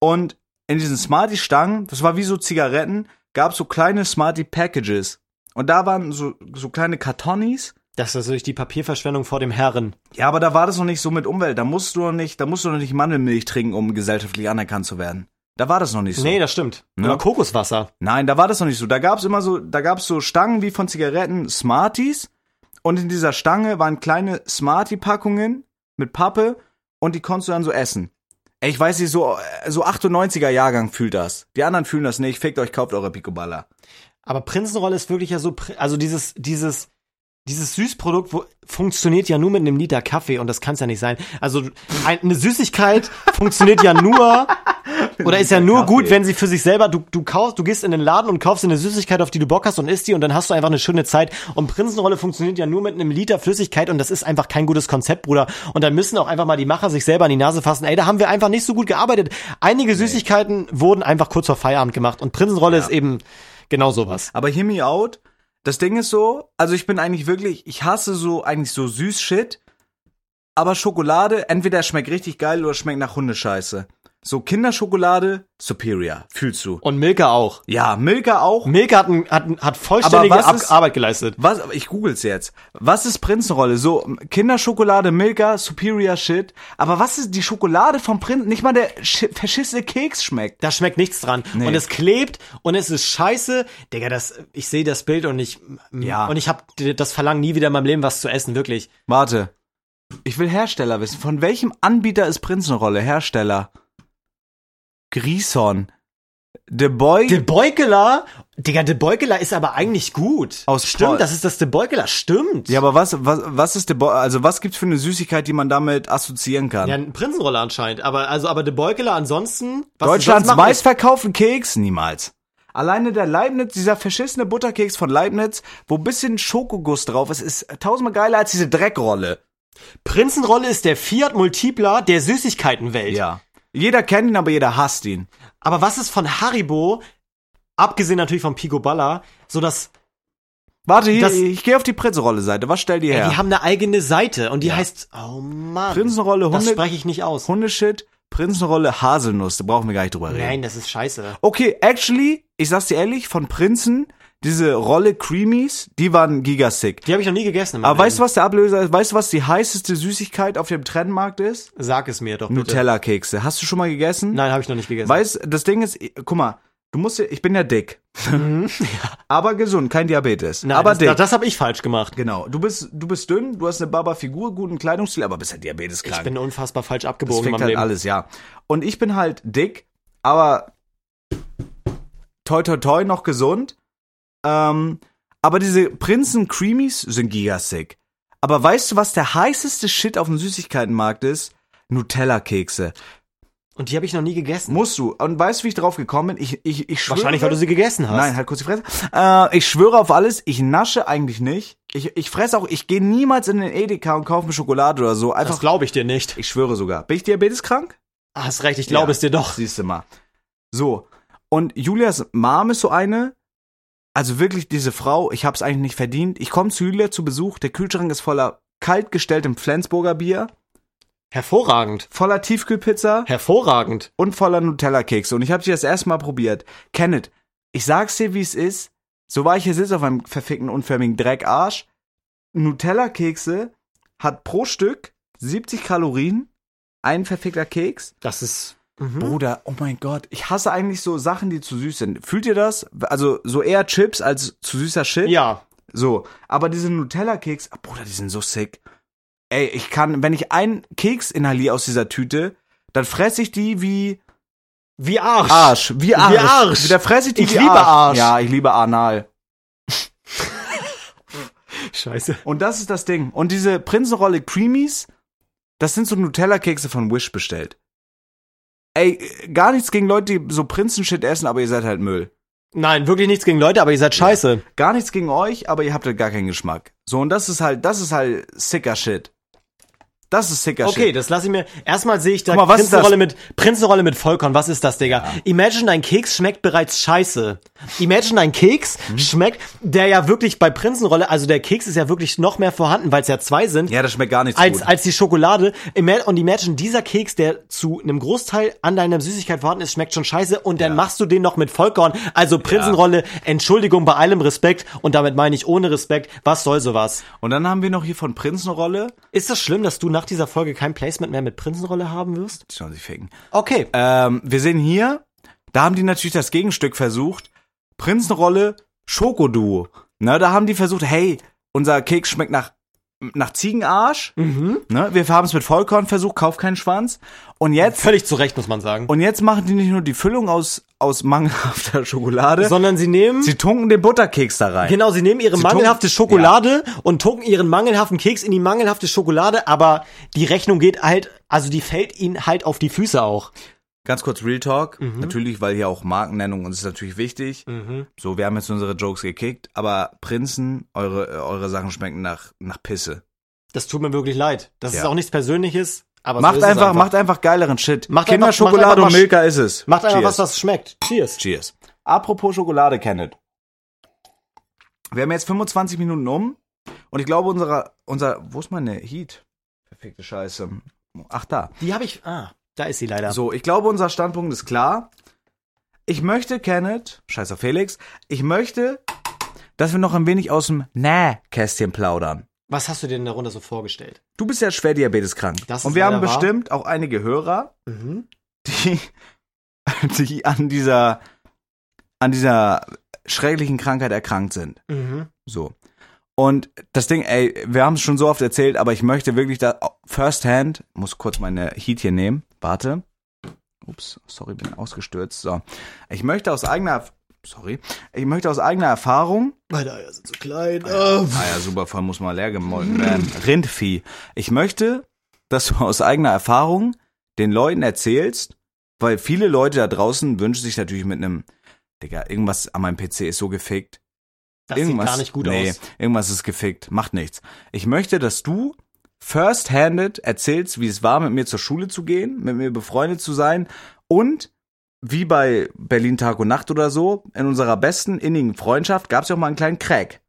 und in diesen Smarties-Stangen, das war wie so Zigaretten, gab so kleine Smartie-Packages. Und da waren so, so kleine Kartonis. Das ist natürlich die Papierverschwendung vor dem Herren. Ja, aber da war das noch nicht so mit Umwelt. Da musst du noch nicht, da musst du noch nicht Mandelmilch trinken, um gesellschaftlich anerkannt zu werden. Da war das noch nicht so. Nee, das stimmt. Ne? Oder Kokoswasser. Nein, da war das noch nicht so. Da gab's immer so, da gab's so Stangen wie von Zigaretten, Smarties. Und in dieser Stange waren kleine Smartie-Packungen mit Pappe und die konntest du dann so essen. Ey, ich weiß nicht, so, so 98er Jahrgang fühlt das. Die anderen fühlen das nicht. Fickt euch, kauft eure Picoballa. Aber Prinzenrolle ist wirklich ja so, also dieses, dieses, dieses Süßprodukt wo, funktioniert ja nur mit einem Liter Kaffee und das kann es ja nicht sein. Also ein, eine Süßigkeit funktioniert ja nur oder ist ja nur Kaffee. gut, wenn sie für sich selber, du, du kaufst, du gehst in den Laden und kaufst eine Süßigkeit, auf die du Bock hast und isst die und dann hast du einfach eine schöne Zeit. Und Prinzenrolle funktioniert ja nur mit einem Liter Flüssigkeit und das ist einfach kein gutes Konzept, Bruder. Und dann müssen auch einfach mal die Macher sich selber an die Nase fassen. Ey, da haben wir einfach nicht so gut gearbeitet. Einige Süßigkeiten wurden einfach kurz vor Feierabend gemacht und Prinzenrolle ist eben genau sowas. Aber hear me out. Das Ding ist so, also ich bin eigentlich wirklich, ich hasse so eigentlich so süß Shit. Aber Schokolade, entweder schmeckt richtig geil oder schmeckt nach Hundescheiße. So Kinderschokolade, superior. Fühlst du? Und Milka auch. Ja, Milka auch. Milka hat, ein- hat, ein- hat vollständige Aber was ist- Arbeit geleistet. Was, ich google's jetzt. Was ist Prinzenrolle? So, Kinderschokolade, Milka, superior Shit. Aber was ist die Schokolade vom Prinzen? Nicht mal der sch- verschissene Keks schmeckt. Da schmeckt nichts dran. Nee. Und es klebt und es ist scheiße. Digga, das, ich sehe das Bild und ich, Ja. und ich habe das Verlangen nie wieder in meinem Leben was zu essen, wirklich. Warte. Ich will Hersteller wissen. Von welchem Anbieter ist Prinzenrolle? Hersteller. Grison. The Boy. De Beukeler, Digga, De Beukeler ist aber eigentlich gut. Aus stimmt, Paul- das ist das De Beukeler, stimmt. ja, aber was, was, was ist The Boy? Also, was gibt's für eine Süßigkeit, die man damit assoziieren kann? Ja, ein Prinzenroller anscheinend. Aber, also, aber De Beukeler ansonsten, was Deutschlands meistverkauften Keks? Niemals. Alleine der Leibniz, dieser verschissene Butterkeks von Leibniz, wo bisschen Schokoguss drauf ist, ist tausendmal geiler als diese Dreckrolle. Prinzenrolle ist der Fiat Multipler der Süßigkeitenwelt. Ja. Jeder kennt ihn, aber jeder hasst ihn. Aber was ist von Haribo, abgesehen natürlich von Pico Balla, so dass Warte, hier, Das- ich gehe auf die Prinzenrolle-Seite. Was stellt ihr her? Ey, die haben eine eigene Seite und die heißt, oh Mann. Prinzenrolle, Das Hunde- spreche ich nicht aus. Hundeshit, Prinzenrolle, Haselnuss. Da brauchen wir gar nicht drüber reden. Nein, das ist scheiße. Okay, actually, ich sag's dir ehrlich, von Prinzen, diese Rolle Creamies, die waren gigasick. Die habe ich noch nie gegessen. Aber weißt du, Leben. was der Ablöser ist? Weißt du, was die heißeste Süßigkeit auf dem Trendmarkt ist? Sag es mir doch bitte. Nutella-Kekse. Hast du schon mal gegessen? Nein, habe ich noch nicht gegessen. Weißt, das Ding ist, guck mal, du musst ja, ich bin ja dick. Aber gesund, kein Diabetes. Nein, aber das, dick. Das, das habe ich falsch gemacht. genau. Du bist, du bist dünn, du hast eine Baba-Figur, guten Kleidungsstil, aber bist halt diabeteskrank. Ich bin unfassbar falsch Das abgebogen fickt meinem halt Leben. alles, ja. Und ich bin halt dick, aber toi toi toi noch gesund. Ähm, aber diese Prinzen Creamies sind gigasick. Aber weißt du, was der heißeste Shit auf dem Süßigkeitenmarkt ist? Nutella-Kekse. Und die habe ich noch nie gegessen. Musst du. Und weißt du, wie ich drauf gekommen bin? Ich, ich, ich schwöre. Wahrscheinlich, weil du sie gegessen hast. Nein, halt kurz die Fresse. Äh, ich schwöre auf alles, ich nasche eigentlich nicht. Ich, ich fresse auch, ich gehe niemals in den Edeka und kaufe mir Schokolade oder so. das Einfach, glaube ich dir nicht. ich schwöre sogar. Bin ich diabeteskrank? Hast recht, ich glaube Ja. es dir doch. Siehst du mal. So. Und Julias Mom ist so eine. Also wirklich diese Frau, ich hab's eigentlich nicht verdient. Ich komme zu Julia zu Besuch, der Kühlschrank ist voller kalt gestelltem Flensburger Bier, Hervorragend. voller Tiefkühlpizza Hervorragend. und voller Nutella-Kekse. Und ich habe die das erste Mal probiert. Kenneth, ich sag's dir, wie es ist. So war ich hier sitze auf einem verfickten, unförmigen Dreckarsch. Nutella-Kekse hat pro Stück 70 Kalorien, ein verfickter Keks. Das ist. Mhm. Bruder, oh mein Gott, ich hasse eigentlich so Sachen, die zu süß sind. Fühlt ihr das? Also so eher Chips als zu süßer Shit? Ja. So, aber diese Nutella-Keks, ah, Bruder, die sind so sick. Ey, ich kann, wenn ich einen Keks inhaliere aus dieser Tüte, dann fresse ich die wie Wie Arsch. Arsch, wie Arsch. Wie Arsch. Da fresse ich die Ich wie liebe Arsch. Arsch. Ja, ich liebe Anal. Scheiße. Und das ist das Ding. Und diese Prinzenrolle Creamies, das sind so Nutella-Kekse von Wish bestellt. Ey, gar nichts gegen Leute, die so Prinzenshit essen, aber ihr seid halt Müll. Nein, wirklich nichts gegen Leute, aber ihr seid scheiße. Gar nichts gegen euch, aber ihr habt halt gar keinen Geschmack. So, und das ist halt, das ist halt sicker Shit. Das ist sicker Okay, Shit. das lasse ich mir. Erstmal sehe ich da Guck mal, was ist Prinzenrolle mit Prinzenrolle mit Vollkorn. Was ist das, Digga? Imagine dein Keks schmeckt bereits scheiße. Imagine dein Keks Mhm. schmeckt, der ja wirklich bei Prinzenrolle, also der Keks ist ja wirklich noch mehr vorhanden, weil es ja zwei sind. Ja, das schmeckt gar nicht so als, gut. als die Schokolade. Ima- Und imagine, dieser Keks, der zu einem Großteil an deiner Süßigkeit vorhanden ist, schmeckt schon scheiße und dann Ja. machst du den noch mit Vollkorn. Also Prinzenrolle, Entschuldigung, bei allem Respekt und damit meine ich ohne Respekt, was soll sowas? Und dann haben wir noch hier von Prinzenrolle. Ist das schlimm, dass du nach dieser Folge kein Placement mehr mit Prinzenrolle haben wirst? Sollen sich ficken. Okay. Ähm, wir sehen hier, da haben die natürlich das Gegenstück versucht. Prinzenrolle, Schokoduo. Ne, da haben die versucht, hey, unser Keks schmeckt nach, nach Ziegenarsch. Mhm. Ne, wir haben es mit Vollkorn versucht, kauf keinen Schwanz. Und jetzt, Völlig zu Recht, muss man sagen. und jetzt machen die nicht nur die Füllung aus, aus mangelhafter Schokolade, Sondern sie nehmen, sie tunken den Butterkeks da rein. genau, sie nehmen ihre Sie mangelhafte Schokolade und tunken ihren mangelhaften Keks in die mangelhafte Schokolade, aber die Rechnung geht halt, also die fällt ihnen halt auf die Füße auch. Ganz kurz Real Talk. Mhm. Natürlich, weil hier auch Markennennung uns ist natürlich wichtig. So, wir haben jetzt unsere Jokes gekickt, aber Prinzen, eure, eure Sachen schmecken nach, nach Pisse. Das tut mir wirklich leid. Das ist Ja. auch nichts Persönliches, aber so Macht ist es einfach, macht einfach geileren Shit. Macht einfach- Kinderschokolade einfach und Milka ist es. Macht einfach Cheers. was, was schmeckt. Cheers. Cheers. Apropos Schokolade, Kenneth. Wir haben jetzt 25 Minuten um und ich glaube, unser, unser, wo ist meine Heat? Perfekte Scheiße. Ach, da. Die habe ich, ah, da ist sie leider. So, ich glaube, unser Standpunkt ist klar. Ich möchte, Kenneth, scheiß auf Felix, ich möchte, dass wir noch ein wenig aus dem Nähkästchen plaudern. Was hast du dir denn darunter so vorgestellt? Du bist ja schwer diabeteskrank. Das ist Und wir haben wahr. bestimmt auch einige Hörer, Mhm. die, die an dieser, an dieser schrecklichen Krankheit erkrankt sind. Mhm. So. Und das Ding, ey, wir haben es schon so oft erzählt, aber ich möchte wirklich da first hand, muss kurz meine Heat hier nehmen. Warte. Ups, sorry, bin ausgestürzt. So. Ich möchte aus eigener sorry, ich möchte aus eigener Erfahrung Meine Eier sind zu klein. Ah ja, super, voll muss mal leer gemolken werden. Rindvieh. Ich möchte, dass du aus eigener Erfahrung den Leuten erzählst, weil viele Leute da draußen wünschen sich natürlich mit einem, Digga, irgendwas an meinem PC ist so gefickt. Das sieht irgendwas, gar nicht gut nee, aus. irgendwas ist gefickt, macht nichts. Ich möchte, dass du first-handed erzählst, wie es war, mit mir zur Schule zu gehen, mit mir befreundet zu sein und wie bei Berlin Tag und Nacht oder so, in unserer besten innigen Freundschaft gab es ja auch mal einen kleinen Crack.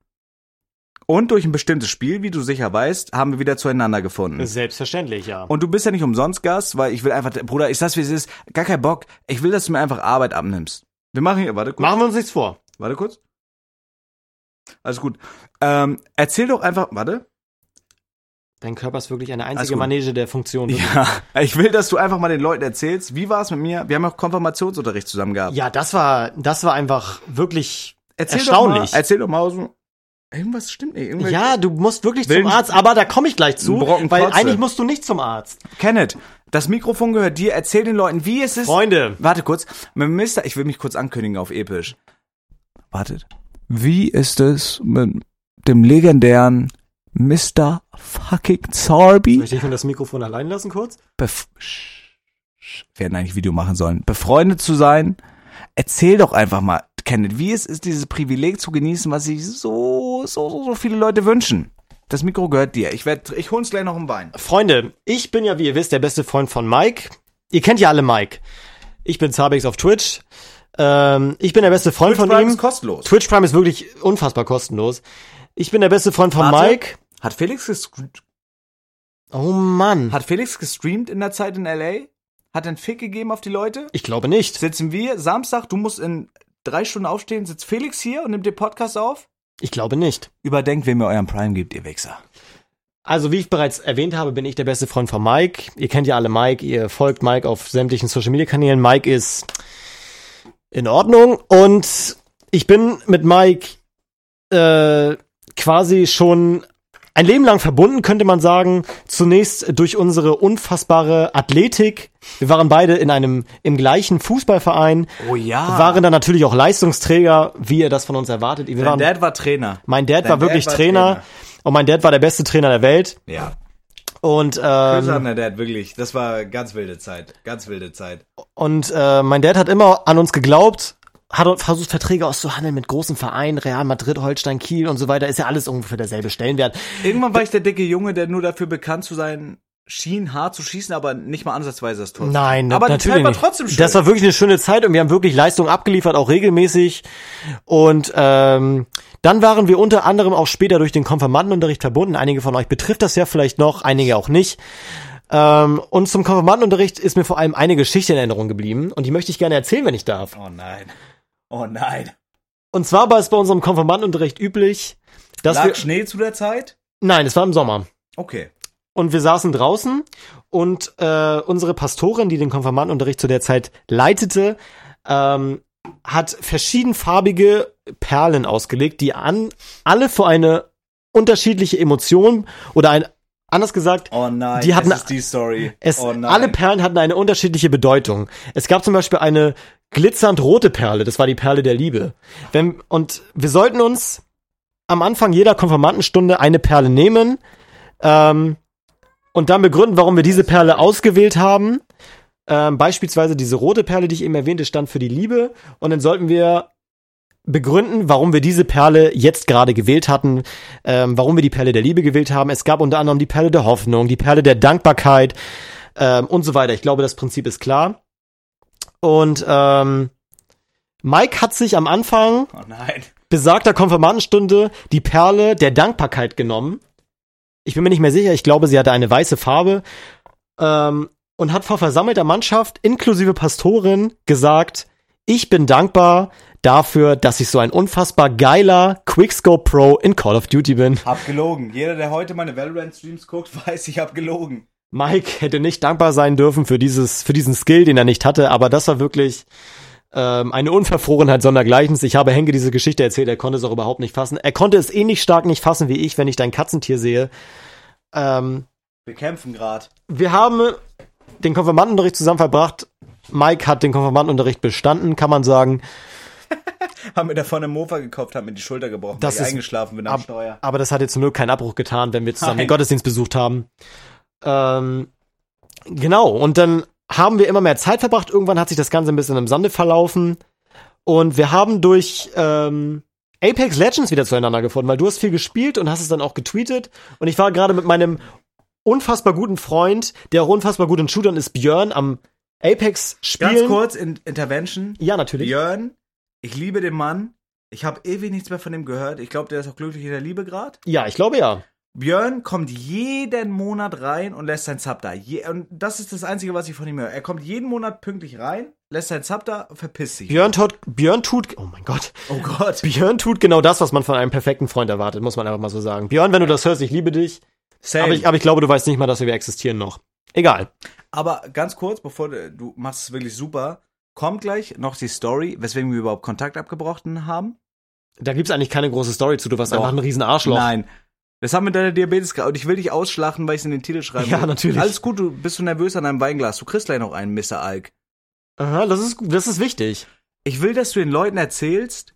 Und durch ein bestimmtes Spiel, wie du sicher weißt, haben wir wieder zueinander gefunden. Selbstverständlich, ja. Und du bist ja nicht umsonst Gast, weil ich will einfach, Bruder, ich sag's wie es ist, gar kein Bock. Ich will, dass du mir einfach Arbeit abnimmst. Wir machen hier, warte kurz. Machen wir uns nichts vor. Warte kurz. Alles gut. Ähm, erzähl doch einfach, warte. Dein Körper ist wirklich eine einzige. Manege der Funktion. Ja, ich will, dass du einfach mal den Leuten erzählst, wie war es mit mir? Wir haben auch Konfirmationsunterricht zusammen gehabt. Ja, das war, das war einfach wirklich erzähl erstaunlich. Doch mal, erzähl doch mal aus dem, irgendwas stimmt nicht. Irgendwelche- Ja, du musst wirklich zum Arzt, aber da komme ich gleich zu, weil eigentlich musst du nicht zum Arzt. Kenneth, das Mikrofon gehört dir. Erzähl den Leuten, wie es ist. Freunde, Warte kurz. Mister, ich will mich kurz ankündigen auf episch. Wartet. Wie ist es mit dem legendären Mr. fucking Zarby? möchte ich mir das Mikrofon allein lassen kurz? Bef wir hätten eigentlich Video machen sollen. Befreundet zu sein. Erzähl doch einfach mal, Kenneth, wie es ist, dieses Privileg zu genießen, was sich so, so, so, so viele Leute wünschen. Das Mikro gehört dir. Ich werd, ich hol's gleich noch im Wein. Freunde, ich bin ja, wie ihr wisst, der beste Freund von Mike. Ihr kennt ja alle Mike. Ich bin Zabex auf Twitch. Ähm, ich bin der beste Freund von ihm. kostenlos. Twitch Prime ist wirklich unfassbar kostenlos. Ich bin der beste Freund von Warte. Mike. Hat Felix gestreamt? Oh Mann. Hat Felix gestreamt in der Zeit in LA? Hat einen Fick gegeben auf die Leute? Ich glaube nicht. Sitzen wir Samstag, du musst in drei Stunden aufstehen, sitzt Felix hier und nimmt den Podcast auf? Ich glaube nicht. Überdenkt, wem ihr euren Prime gebt, ihr Wichser. Also, wie ich bereits erwähnt habe, bin ich der beste Freund von Mike. Ihr kennt ja alle Mike, ihr folgt Mike auf sämtlichen Social Media Kanälen. Mike ist in Ordnung und ich bin mit Mike äh, quasi schon ein Leben lang verbunden, könnte man sagen. Zunächst durch unsere unfassbare Athletik. Wir waren beide in einem im gleichen Fußballverein, Oh ja. waren dann natürlich auch Leistungsträger, wie ihr das von uns erwartet. Wir Dein waren, Dad war Trainer. mein Dad Dein war Dad wirklich war Trainer, Trainer. und mein Dad war der beste Trainer der Welt. Ja. Und Grüße an ähm, der Dad, wirklich. Das war ganz wilde Zeit. Ganz wilde Zeit. und äh, mein Dad hat immer an uns geglaubt, hat versucht Verträge auszuhandeln mit großen Vereinen, Real Madrid, Holstein, Kiel und so weiter. Ist ja alles ungefähr derselbe Stellenwert. Irgendwann war ich der dicke Junge, der nur dafür bekannt zu sein schien hart zu schießen, aber nicht mal ansatzweise das Tor. Nein, aber die natürlich Zeit war trotzdem schön. Das war wirklich eine schöne Zeit und wir haben wirklich Leistung abgeliefert, auch regelmäßig. Und ähm, dann waren wir unter anderem auch später durch den Konfirmandenunterricht verbunden. Einige von euch betrifft das ja vielleicht noch, einige auch nicht. Ähm, und zum Konfirmandenunterricht ist mir vor allem eine Geschichte in Erinnerung geblieben und die möchte ich gerne erzählen, wenn ich darf. oh nein. Oh nein. Und zwar war es bei unserem Konfirmandenunterricht üblich, dass Lag wir Schnee zu der Zeit? nein, es war im Sommer. Okay. Und wir saßen draußen und äh, unsere Pastorin, die den Konfirmandenunterricht zu der Zeit leitete, ähm, hat verschiedenfarbige Perlen ausgelegt, die an alle für eine unterschiedliche Emotion oder ein anders gesagt, Oh nein. Die hatten- die Story. es oh alle Perlen hatten eine unterschiedliche Bedeutung. Es gab zum Beispiel eine glitzernd rote Perle, das war die Perle der Liebe. Wenn, und wir sollten uns am Anfang jeder Konfirmandenstunde eine Perle nehmen ähm, und dann begründen, warum wir diese Perle ausgewählt haben. Ähm, beispielsweise diese rote Perle, die ich eben erwähnte, stand für die Liebe. Und dann sollten wir begründen, warum wir diese Perle jetzt gerade gewählt hatten, ähm, warum wir die Perle der Liebe gewählt haben. Es gab unter anderem die Perle der Hoffnung, die Perle der Dankbarkeit ähm, und so weiter. Ich glaube, das Prinzip ist klar. Und ähm, Mike hat sich am Anfang Oh nein. besagter Konfirmandenstunde die Perle der Dankbarkeit genommen. Ich bin mir nicht mehr sicher, ich glaube, sie hatte eine weiße Farbe. Ähm, und hat vor versammelter Mannschaft inklusive Pastorin gesagt, ich bin dankbar dafür, dass ich so ein unfassbar geiler Quickscope Pro in Call of Duty bin. Hab gelogen. Jeder, der heute meine Valorant-Streams guckt, weiß, ich hab gelogen. Mike hätte nicht dankbar sein dürfen für dieses, für diesen Skill, den er nicht hatte, aber das war wirklich ähm, eine Unverfrorenheit sondergleichens. Ich habe Henke diese Geschichte erzählt, er konnte es auch überhaupt nicht fassen. Er konnte es ähnlich stark nicht fassen wie ich, wenn ich dein Katzentier sehe. Ähm, Wir kämpfen grad. wir haben den Konfirmandenunterricht zusammen verbracht. Mike hat den Konfirmandenunterricht bestanden, kann man sagen. Haben mir davon einen Mofa gekauft, haben mir die Schulter gebrochen, Das ist- eingeschlafen bin am ab- Steuer. Aber das hat jetzt zum Glück keinen Abbruch getan, wenn wir zusammen Nein. den Gottesdienst besucht haben. Ähm, genau, und dann haben wir immer mehr Zeit verbracht. Irgendwann hat sich das Ganze ein bisschen im Sande verlaufen. Und wir haben durch ähm, Apex Legends wieder zueinander gefunden, weil du hast viel gespielt und hast es dann auch getweetet. Und ich war gerade mit meinem unfassbar guten Freund, der auch unfassbar gut in Shootern ist, Björn, am Apex spielen. Ganz kurz, in Intervention. Ja, natürlich. Björn, ich liebe den Mann. Ich habe ewig nichts mehr von ihm gehört. Ich glaube, der ist auch glücklich in der Liebe grad. Ja, ich glaube ja. Björn kommt jeden Monat rein und lässt sein Sub da. Je und das ist das Einzige, was ich von ihm höre. Er kommt jeden Monat pünktlich rein, lässt sein Sub da, verpisst sich. Björn tut, Björn tut, oh mein Gott. Oh Gott. Björn tut genau das, was man von einem perfekten Freund erwartet, muss man einfach mal so sagen. Björn, wenn du das hörst, ich liebe dich. Same. Aber ich, aber ich glaube, du weißt nicht mal, dass wir existieren noch. Egal. Aber ganz kurz, bevor du, du machst es wirklich super, kommt gleich noch die Story, weswegen wir überhaupt Kontakt abgebrochen haben. Da gibt's eigentlich keine große Story zu. Du warst Doch. einfach ein riesen Arschloch. Nein. Das haben mit deiner Diabetes. Und ich will dich ausschlachten, weil ich es in den Titel schreibe. Ja, natürlich. Alles gut, du bist du nervös an deinem Weinglas. Du kriegst gleich noch einen, Mr. Alk. Aha, das ist, das ist wichtig. Ich will, dass du den Leuten erzählst,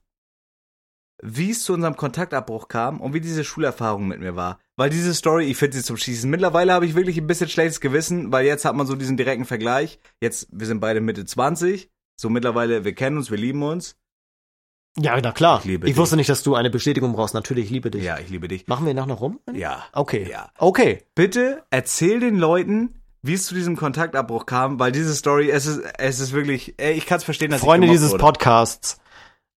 wie es zu unserem Kontaktabbruch kam und wie diese Schulerfahrung mit mir war. Weil diese Story, ich finde sie zum Schießen. Mittlerweile habe ich wirklich ein bisschen schlechtes Gewissen, weil jetzt hat man so diesen direkten Vergleich. Jetzt, wir sind beide Mitte 20. So mittlerweile, wir kennen uns, wir lieben uns. Ja, na klar. Ich liebe ich dich. wusste nicht, dass du eine Bestätigung brauchst. Natürlich, ich liebe dich. Ja, ich liebe dich. Machen wir nach noch rum? Ja. Okay. Ja. Okay. Bitte erzähl den Leuten, wie es zu diesem Kontaktabbruch kam, weil diese Story, es ist, es ist wirklich, ey, ich kann es verstehen, dass Freunde dieses wurde. Podcasts.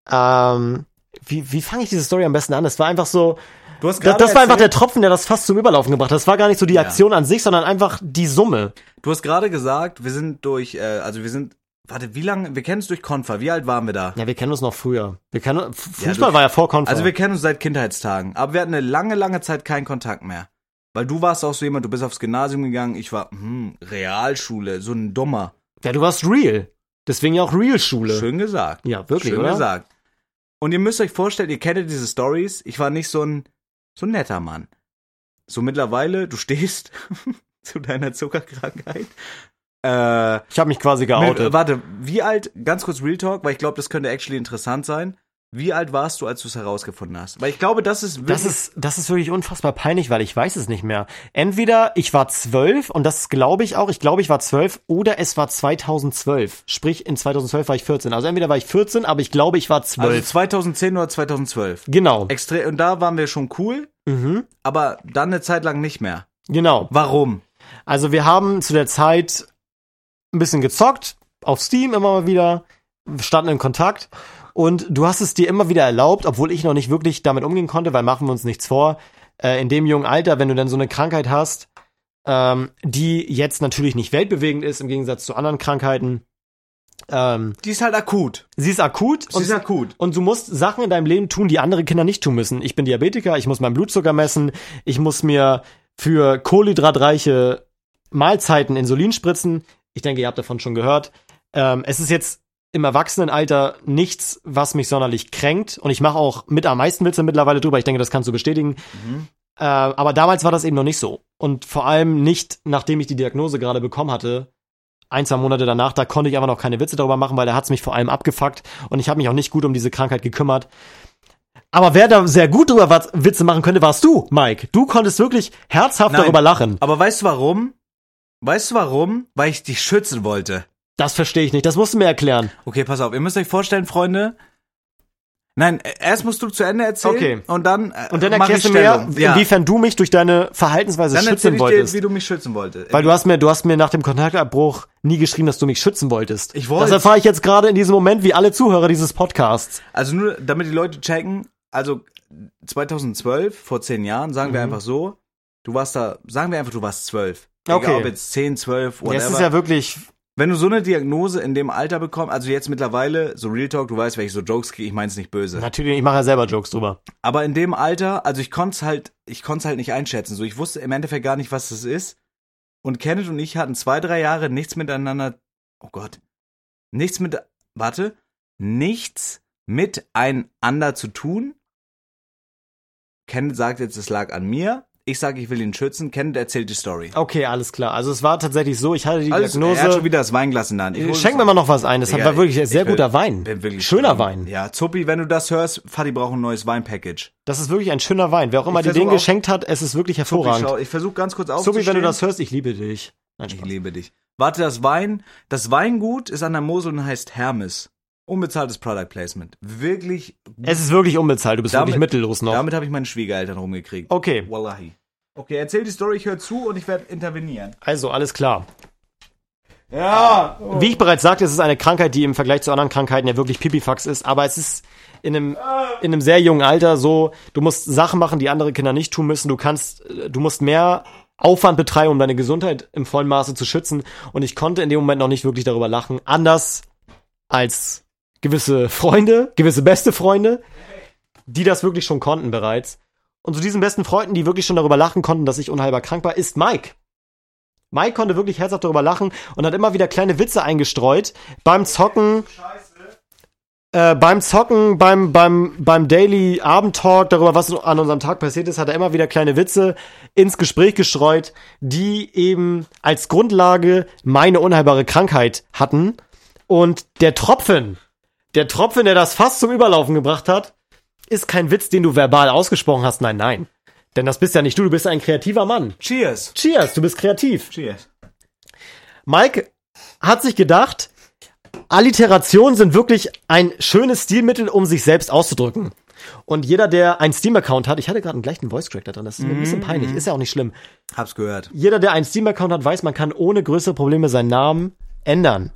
Ähm, wie, wie fange ich diese Story am besten an? Das war einfach so, Du hast das, gerade das war einfach der erzählt- Tropfen, der das fast zum Überlaufen gebracht hat. Das war gar nicht so die Ja. Aktion an sich, sondern einfach die Summe. Du hast gerade gesagt, wir sind durch, äh, also wir sind, warte, wie lange, wir kennen uns durch Konfa, wie alt waren wir da? Ja, wir kennen uns noch früher. Wir kennen, F- Ja, Fußball du- war ja vor Konfer. Also wir kennen uns seit Kindheitstagen, aber wir hatten eine lange, lange Zeit keinen Kontakt mehr. Weil du warst auch so jemand, du bist aufs Gymnasium gegangen, ich war, hm, Realschule, so ein Dummer. ja, du warst real. Deswegen ja auch Real-Schule. Schön gesagt. Ja, wirklich, Schön oder? gesagt. Und ihr müsst euch vorstellen, ihr kennt diese Stories. Ich war nicht so ein, so ein netter Mann. So mittlerweile, du stehst zu deiner Zuckerkrankheit. Äh, Ich habe mich quasi mit, geoutet. warte, wie alt, ganz kurz Real Talk, weil ich glaube, das könnte actually interessant sein. Wie alt warst du, als du es herausgefunden hast? Weil ich glaube, das ist wirklich, Das ist, das ist wirklich unfassbar peinlich, weil ich weiß es nicht mehr. Entweder ich war zwölf und das glaube ich auch, ich glaube ich war zwölf oder es war 2012. Sprich, in 2012 war ich 14. Also entweder war ich 14, aber ich glaube ich war also zwölf. 2010 oder 2012. genau. Extrem, und da waren wir schon cool, Mhm. aber dann eine Zeit lang nicht mehr. Genau. Warum? Also wir haben zu der Zeit ein bisschen gezockt, auf Steam immer mal wieder, standen in Kontakt und du hast es dir immer wieder erlaubt, obwohl ich noch nicht wirklich damit umgehen konnte, weil machen wir uns nichts vor, äh, in dem jungen Alter, wenn du dann so eine Krankheit hast, ähm, die jetzt natürlich nicht weltbewegend ist im Gegensatz zu anderen Krankheiten. Ähm, Die ist halt akut. sie ist akut Sie ist akut. und du musst Sachen in deinem Leben tun, die andere Kinder nicht tun müssen. Ich bin Diabetiker, ich muss meinen Blutzucker messen, ich muss mir für kohlenhydratreiche Mahlzeiten Insulin spritzen. Ich denke, ihr habt davon schon gehört. Ähm, es ist jetzt im Erwachsenenalter nichts, was mich sonderlich kränkt. Und ich mache auch mit am meisten Witze mittlerweile drüber. Ich denke, das kannst du bestätigen. Äh, aber damals war das eben noch nicht so. Und vor allem nicht, nachdem ich die Diagnose gerade bekommen hatte. Ein, zwei Monate danach, da konnte ich einfach noch keine Witze darüber machen, weil da hat's mich vor allem abgefuckt und ich habe mich auch nicht gut um diese Krankheit gekümmert. Aber wer da sehr gut drüber was- Witze machen könnte, warst du, Mike. Du konntest wirklich herzhaft Nein. darüber lachen. Aber weißt du warum? Weißt du warum? Weil ich dich schützen wollte. Das verstehe ich nicht. Das musst du mir erklären. Okay, pass auf. Ihr müsst euch vorstellen, Freunde. Nein, erst musst du zu Ende erzählen. Okay. Und dann, äh, Und dann erklärst ich du mir, ja. inwiefern du mich durch deine Verhaltensweise Dann schützen ich wolltest. dir, wie du mich schützen wolltest. Weil du hast mir, du hast mir nach dem Kontaktabbruch nie geschrieben, dass du mich schützen wolltest. Ich wollte. Das erfahre ich jetzt gerade in diesem Moment, wie alle Zuhörer dieses Podcasts. Also nur, damit die Leute checken, also 2012, vor zehn Jahren, sagen wir Mhm. einfach so, du warst da, sagen wir einfach, du warst zwölf. Okay. Egal, ob jetzt 10, 12, whatever. Jetzt ist ja wirklich, Wenn du so eine Diagnose in dem Alter bekommst, also jetzt mittlerweile, so Real Talk, du weißt, wenn ich so Jokes kriege, ich mein's nicht böse. natürlich, ich mache ja selber Jokes drüber. Aber in dem Alter, also ich konnte halt, ich konnte halt nicht einschätzen. So, ich wusste im Endeffekt gar nicht, was das ist. Und Kenneth und ich hatten zwei, drei Jahre nichts miteinander. Oh Gott. Nichts mit, warte, nichts miteinander zu tun. Kenneth sagt jetzt, es lag an mir. Ich sage, ich will ihn schützen. Kenneth erzählt die Story. Okay, alles klar. Also es war tatsächlich so, ich hatte die Alles, er hat schon Diagnose. wieder das Weinglas in der Hand. Ich hol Schenk mir mal noch was ein. Das Digga, war wirklich sehr guter Wein. Schöner streng. Wein. Ja, Zuppi, wenn du das hörst, Fadi braucht ein neues Weinpackage. Das ist wirklich ein schöner Wein. Wer auch immer dir den geschenkt hat, es ist wirklich Zuppi, hervorragend. schau, ich versuche ganz kurz aufzustehen. wie wenn du das hörst, ich liebe dich. Nein, Ich liebe dich. Warte, das Wein, das Weingut ist an der Mosel und heißt Hermes. Unbezahltes Product Placement. Wirklich. Es ist wirklich unbezahlt. Du bist Damit- wirklich mittellos noch. Damit habe ich meine Schwiegereltern rumgekriegt. Okay, Wallahi. Okay, erzähl die Story, ich höre zu und ich werde intervenieren. also alles klar. Ja. Wie ich bereits sagte, es ist eine Krankheit, die im Vergleich zu anderen Krankheiten ja wirklich Pipifax ist, aber es ist in einem, in einem sehr jungen Alter so, du musst Sachen machen, die andere Kinder nicht tun müssen. Du kannst, äh, du musst mehr Aufwand betreiben, um deine Gesundheit im vollen Maße zu schützen. Und ich konnte in dem Moment noch nicht wirklich darüber lachen. Anders als gewisse Freunde, gewisse beste Freunde, die das wirklich schon konnten bereits. Und zu diesen besten Freunden, die wirklich schon darüber lachen konnten, dass ich unheilbar krank war, ist Mike. Mike konnte wirklich herzhaft darüber lachen und hat immer wieder kleine Witze eingestreut. Beim Zocken, äh, beim Zocken, beim, beim, beim Daily Abendtalk darüber, was an unserem Tag passiert ist, hat er immer wieder kleine Witze ins Gespräch gestreut, die eben als Grundlage meine unheilbare Krankheit hatten. Und der Tropfen, der Tropfen, der das fast zum Überlaufen gebracht hat, ist kein Witz, den du verbal ausgesprochen hast. Nein, nein. Denn das bist ja nicht du, du bist ein kreativer Mann. Cheers. Cheers, du bist kreativ. Cheers. Mike hat sich gedacht, Alliterationen sind wirklich ein schönes Stilmittel, um sich selbst auszudrücken. Und jeder, der einen Steam-Account hat, ich hatte gerade einen gleichen Voice-Crack da drin, das ist mir ein bisschen peinlich, ist ja auch nicht schlimm. Hab's gehört. Jeder, der einen Steam-Account hat, weiß, man kann ohne größere Probleme seinen Namen ändern.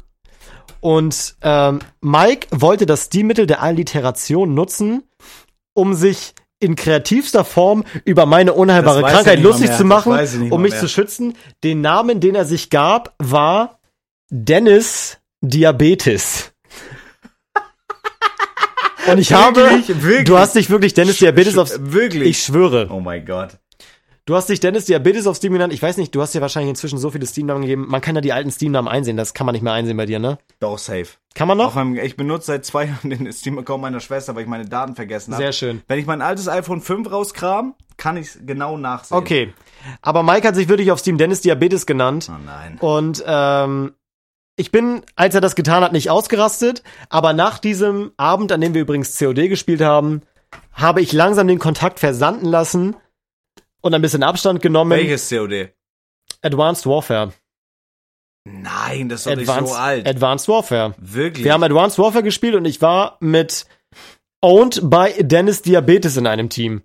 Und ähm, Mike wollte das Stilmittel der Alliteration nutzen, um sich in kreativster Form über meine unheilbare Krankheit lustig zu machen, um mich mehr. zu schützen. Den Namen, den er sich gab, war Dennis Diabetes. Und ich habe, wirklich? du hast dich wirklich Dennis Diabetes aufs, Wirklich? ich schwöre. oh mein Gott. Du hast dich Dennis Diabetes auf Steam genannt. Ich weiß nicht, du hast ja wahrscheinlich inzwischen so viele Steam-Namen gegeben. Man kann ja die alten Steam-Namen einsehen. Das kann man nicht mehr einsehen bei dir, ne? Doch, safe. Kann man noch? meinem, ich benutze seit zwei Jahren den Steam-Account meiner Schwester, weil ich meine Daten vergessen habe. Sehr schön. Wenn ich mein altes iPhone 5 rauskram, kann ich genau nachsehen. Okay. Aber Mike hat sich wirklich auf Steam Dennis Diabetes genannt. Oh nein. Und ähm, ich bin, als er das getan hat, nicht ausgerastet. Aber nach diesem Abend, an dem wir übrigens COD gespielt haben, habe ich langsam den Kontakt versanden lassen und ein bisschen Abstand genommen. Welches COD? Advanced Warfare. Nein, das ist doch Advanced, nicht so alt. Advanced Warfare. Wirklich? Wir haben Advanced Warfare gespielt und ich war mit Owned by Dennis Diabetes in einem Team.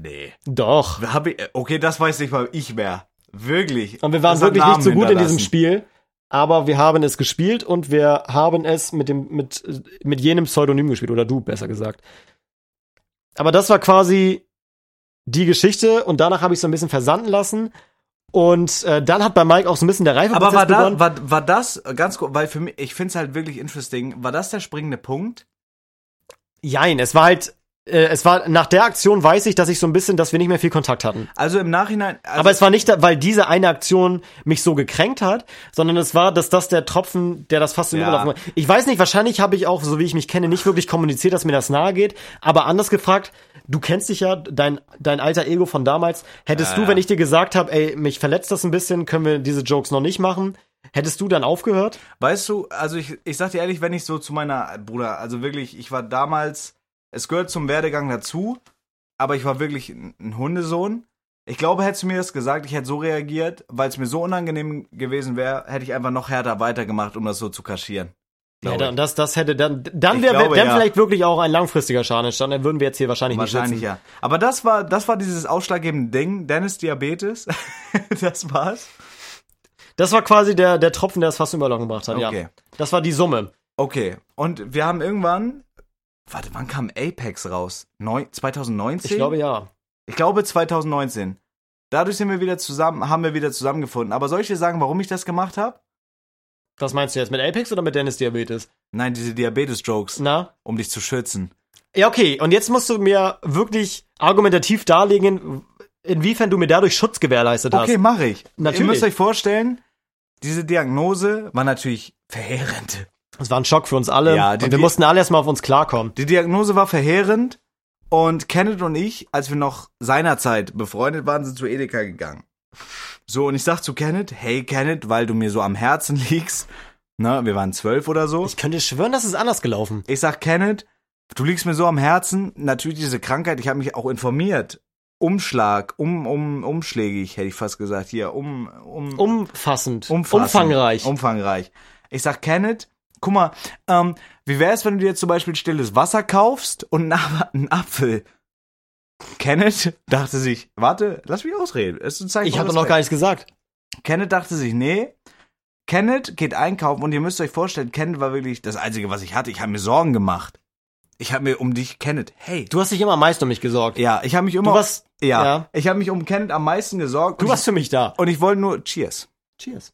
Nee. Doch. Hab ich, okay, das weiß nicht mal ich mehr. Wirklich. Und wir waren Das wirklich nicht so gut in diesem. Spiel. Aber wir haben es gespielt und wir haben es mit dem, mit, mit jenem Pseudonym gespielt. Oder du, besser gesagt. Aber das war quasi die Geschichte und danach habe ich so ein bisschen versanden lassen. Und äh, dann hat bei Mike auch so ein bisschen der Aber Reifeprozess war, da, war, war das, ganz kurz, weil für mich, ich finde es halt wirklich interesting, war das der springende Punkt? Jein, es war halt, es war, nach der Aktion weiß ich, dass ich so ein bisschen, dass wir nicht mehr viel Kontakt hatten. Also im Nachhinein, also, Aber es war nicht, weil diese eine Aktion mich so gekränkt hat, sondern es war, dass das der Tropfen, der das fast im Ja. Überlaufen war. Ich weiß nicht, wahrscheinlich habe ich auch, so wie ich mich kenne, nicht wirklich kommuniziert, dass mir das nahe geht. Aber anders gefragt, du kennst dich ja, dein, dein alter Ego von damals. Hättest Ja, du, ja. wenn ich dir gesagt habe, ey, mich verletzt das ein bisschen, können wir diese Jokes noch nicht machen, hättest du dann aufgehört? weißt du, also ich, ich sag dir ehrlich, wenn ich so zu meiner, Bruder, also wirklich, ich war damals, es gehört zum Werdegang dazu, aber ich war wirklich ein, Hundesohn. Ich glaube, hättest du mir das gesagt, ich hätte so reagiert, weil es mir so unangenehm gewesen wäre, hätte ich einfach noch härter weitergemacht, um das so zu kaschieren. Ja, dann, das, das hätte dann, dann wäre dann ja. vielleicht wirklich auch ein langfristiger Schaden entstanden. Dann würden wir jetzt hier wahrscheinlich, Wahrscheinlich nicht sitzen. ja. Aber das war, das war dieses ausschlaggebende Ding. Dennis Diabetes. das war's. Das war quasi der, der Tropfen, der es fast überlaufen gebracht hat, ja. Okay. Das war die Summe. Okay. Und wir haben irgendwann, warte, wann kam Apex raus? Neu, 2019? Ich glaube ja. Ich glaube 2019. Dadurch sind wir wieder zusammen, haben wir wieder zusammengefunden. Aber soll ich dir sagen, warum ich das gemacht habe? Was meinst du jetzt mit Apex oder mit Dennis Diabetes? Nein, diese Diabetes-Jokes, Na? um dich zu schützen. Ja, okay. Und jetzt musst du mir wirklich argumentativ darlegen, inwiefern du mir dadurch Schutz gewährleistet hast. Okay, mache ich. Natürlich. Ihr müsst euch vorstellen, diese Diagnose war natürlich verheerend. Das war ein Schock für uns alle. Ja, die- und wir mussten alle erstmal auf uns klarkommen. Die Diagnose war verheerend und Kenneth und ich, als wir noch seinerzeit befreundet waren, sind zu Edeka gegangen. So, und ich sag zu Kenneth, hey Kenneth, weil du mir so am Herzen liegst, ne, wir waren zwölf oder so. Ich könnte schwören, das ist anders gelaufen. Ich sag, Kenneth, du liegst mir so am Herzen, natürlich diese Krankheit, ich habe mich auch informiert. Umschlag, um, um, umschlägig, hätte ich fast gesagt, hier, um, um, Umfassend. umfassend, Umfangreich. Umfangreich. Ich sag, Kenneth, guck mal, ähm, wie wär's, wenn du dir jetzt zum Beispiel stilles Wasser kaufst und einen, einen Apfel? Kenneth dachte sich, warte, lass mich ausreden. Es ist ein Zeichen ich habe doch noch gar nichts gesagt. Kenneth dachte sich, nee. Kenneth geht einkaufen und ihr müsst euch vorstellen, Kenneth war wirklich das Einzige, was ich hatte. Ich habe mir Sorgen gemacht. Ich habe mir um dich, Kenneth, hey. Du hast dich immer am meisten um mich gesorgt. Ja, ich habe mich immer. Du warst, ja, ja. ich habe mich um Kenneth am meisten gesorgt. du warst für mich da. ich, und ich wollte nur, cheers. Cheers.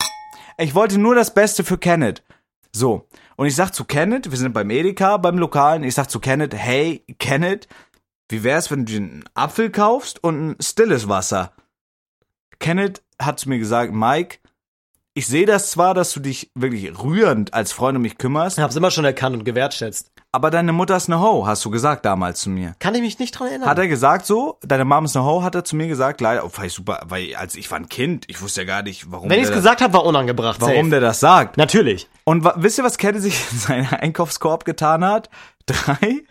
Ich wollte nur das Beste für Kenneth. So. Und ich sag zu Kenneth, wir sind beim Edeka, beim Lokalen, ich sag zu Kenneth, hey, Kenneth, wie wär's, wenn du dir einen Apfel kaufst und ein stilles Wasser? Kenneth hat zu mir gesagt, Mike, ich sehe das zwar, dass du dich wirklich rührend als Freund um mich kümmerst, Ich hab's immer schon erkannt und gewertschätzt. Aber deine Mutter ist eine Ho, hast du gesagt damals zu mir. Kann ich mich nicht dran erinnern. Hat er gesagt so? Deine Mom ist eine Ho, hat er zu mir gesagt, leider, oh, fand ich super, weil als ich war ein Kind, ich wusste ja gar nicht, warum Wenn ich's das- gesagt habe, war unangebracht. warum safe. der das sagt. Natürlich. Und wisst ihr, was Kette sich in seinen Einkaufskorb getan hat? Drei?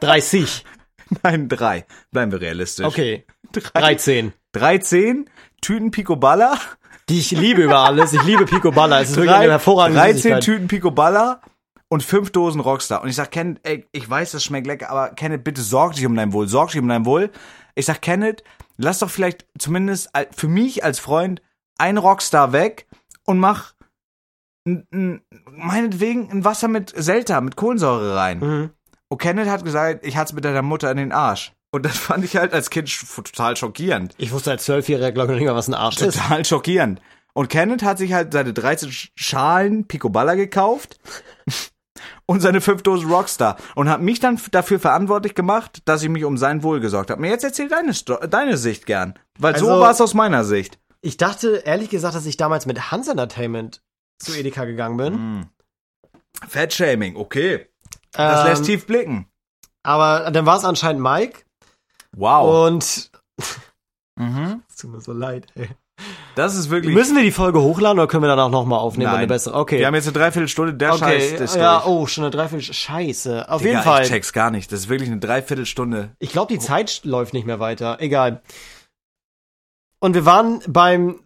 30. Nein, drei. Bleiben wir realistisch. Okay. Drei. 13. 13 Tüten Picoballa. Die ich liebe über alles. Ich liebe Picoballa. Es ist wirklich Drei, eine hervorragende 13 Süßigkeit. Tüten Picoballa und fünf Dosen Rockstar. Und ich sag, Kenneth, ey, ich weiß, das schmeckt lecker, aber Kenneth, bitte sorg dich um dein Wohl. Sorg dich um dein Wohl. Ich sag, Kenneth, lass doch vielleicht zumindest für mich als Freund ein Rockstar weg und mach meinetwegen ein Wasser mit Selta, mit Kohlensäure rein. Mhm. Und Kenneth hat gesagt, ich hat's mit deiner Mutter in den Arsch. Und das fand ich halt als Kind total schockierend. Ich wusste als Zwölfjähriger, glaube ich, noch nicht mal, was ein Arsch ist. Total schockierend. Und Kenneth hat sich halt seine 13 Sch- Schalen Picoballa gekauft und seine 5 Dosen Rockstar und hat mich dann dafür verantwortlich gemacht, dass ich mich um sein Wohl gesorgt habe. Mir jetzt erzähl deine, Sto deine Sicht gern. Weil so Also- war es aus meiner Sicht. Ich dachte, ehrlich gesagt, dass ich damals mit Hans Entertainment zu Edeka gegangen bin. Mhm. Fettshaming, okay. Das Ähm, lässt tief blicken. Aber dann war es anscheinend Mike. Wow. Und Mhm. es tut mir so leid, ey. Das ist wirklich. Müssen wir die Folge hochladen oder können wir danach nochmal aufnehmen? Nein. Eine bessere. Okay. Wir haben jetzt eine Dreiviertelstunde, der Scheiß okay. ist ja, durch. oh, schon eine Dreiviertel. Scheiße. Auf Digga, jeden Fall. Ich check's gar nicht. Das ist wirklich eine Dreiviertelstunde. Ich glaube, die Zeit läuft nicht mehr weiter. Egal. Und wir waren beim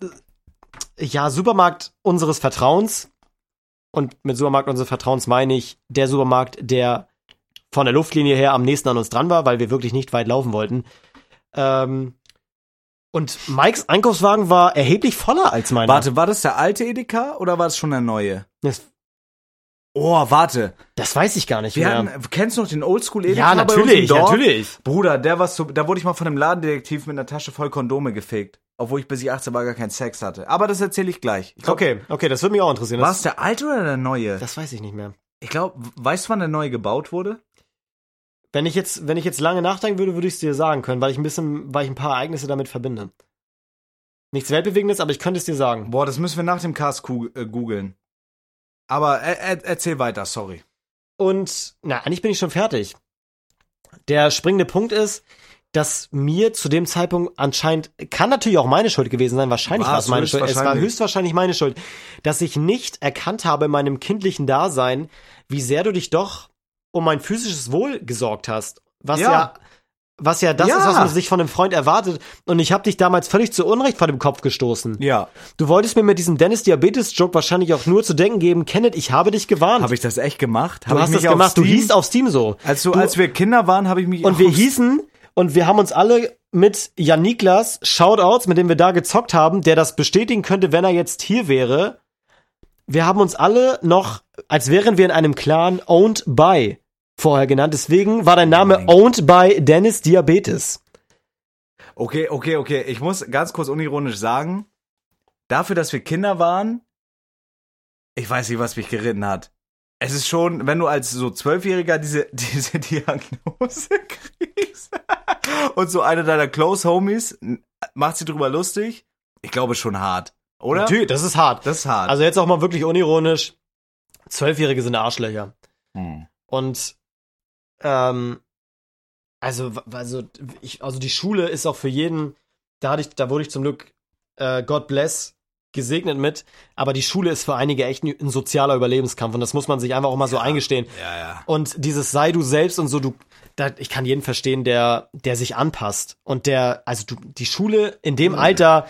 ja, Supermarkt unseres Vertrauens. Und mit Supermarkt unseres Vertrauens meine ich der Supermarkt, der von der Luftlinie her am nächsten an uns dran war, weil wir wirklich nicht weit laufen wollten. Ähm, und Mikes Einkaufswagen war erheblich voller als meiner. Warte, war das der alte Edeka oder war das schon der neue? Das, Oh, warte. das weiß ich gar nicht Wir mehr. hatten, kennst du noch den Oldschool Edeka ja, natürlich, natürlich. Bruder, der war so, da wurde ich mal von einem Ladendetektiv mit einer Tasche voll Kondome gefegt. Obwohl ich bis ich 18 war gar keinen Sex hatte. Aber das erzähle ich gleich. Ich glaub, Okay, okay, das würde mich auch interessieren. War es der alte oder der neue? das weiß ich nicht mehr. Ich glaube, weißt du, wann der neue gebaut wurde? Wenn ich jetzt, wenn ich jetzt lange nachdenken würde, würde ich es dir sagen können, weil ich ein bisschen, weil ich ein paar Ereignisse damit verbinde. Nichts Weltbewegendes, aber ich könnte es dir sagen. Boah, das müssen wir nach dem Cast äh, googeln. Aber er, er, erzähl weiter, sorry. Und, na, eigentlich bin ich schon fertig. Der springende Punkt ist, dass mir zu dem Zeitpunkt anscheinend, kann natürlich auch meine Schuld gewesen sein, wahrscheinlich War es meine Schuld, es war höchstwahrscheinlich meine Schuld, dass ich nicht erkannt habe in meinem kindlichen Dasein, wie sehr du dich doch um mein physisches Wohl gesorgt hast. Was ja, Ja. was ja das Ja. ist, was man sich von einem Freund erwartet. Und ich habe dich damals völlig zu Unrecht vor dem Kopf gestoßen. Ja. Du wolltest mir mit diesem Dennis-Diabetes-Joke wahrscheinlich auch nur zu denken geben, Kenneth, ich habe dich gewarnt. Habe ich das echt gemacht? du hast das gemacht, du hießt auf Steam so. Als, du, als wir Kinder waren, habe ich mich Und wir hießen, und wir haben uns alle mit Jan Niklas, Shoutouts, mit dem wir da gezockt haben, der das bestätigen könnte, wenn er jetzt hier wäre. Wir haben uns alle noch, als wären wir in einem Clan, Owned by vorher genannt. Deswegen war dein Name mein Owned by Dennis Diabetes. Okay, okay, okay. Ich muss ganz kurz unironisch sagen, dafür, dass wir Kinder waren, ich weiß nicht, was mich geritten hat. Es ist schon, wenn du als so Zwölfjähriger diese, diese Diagnose kriegst und so einer deiner Close Homies macht sich drüber lustig, ich glaube schon hart, oder? Natürlich, das ist hart. Das ist hart. Also jetzt auch mal wirklich unironisch. Zwölfjährige sind Arschlöcher. Hm. Und ähm, also, also, ich, also die Schule ist auch für jeden, da hatte ich, da wurde ich zum Glück, äh, God bless, gesegnet mit, aber die Schule ist für einige echt ein, ein sozialer Überlebenskampf und das muss man sich einfach auch mal so eingestehen. ja, ja. Und dieses sei du selbst und so, du, da, ich kann jeden verstehen, der, der sich anpasst. Und der, also du, die Schule in dem Alter,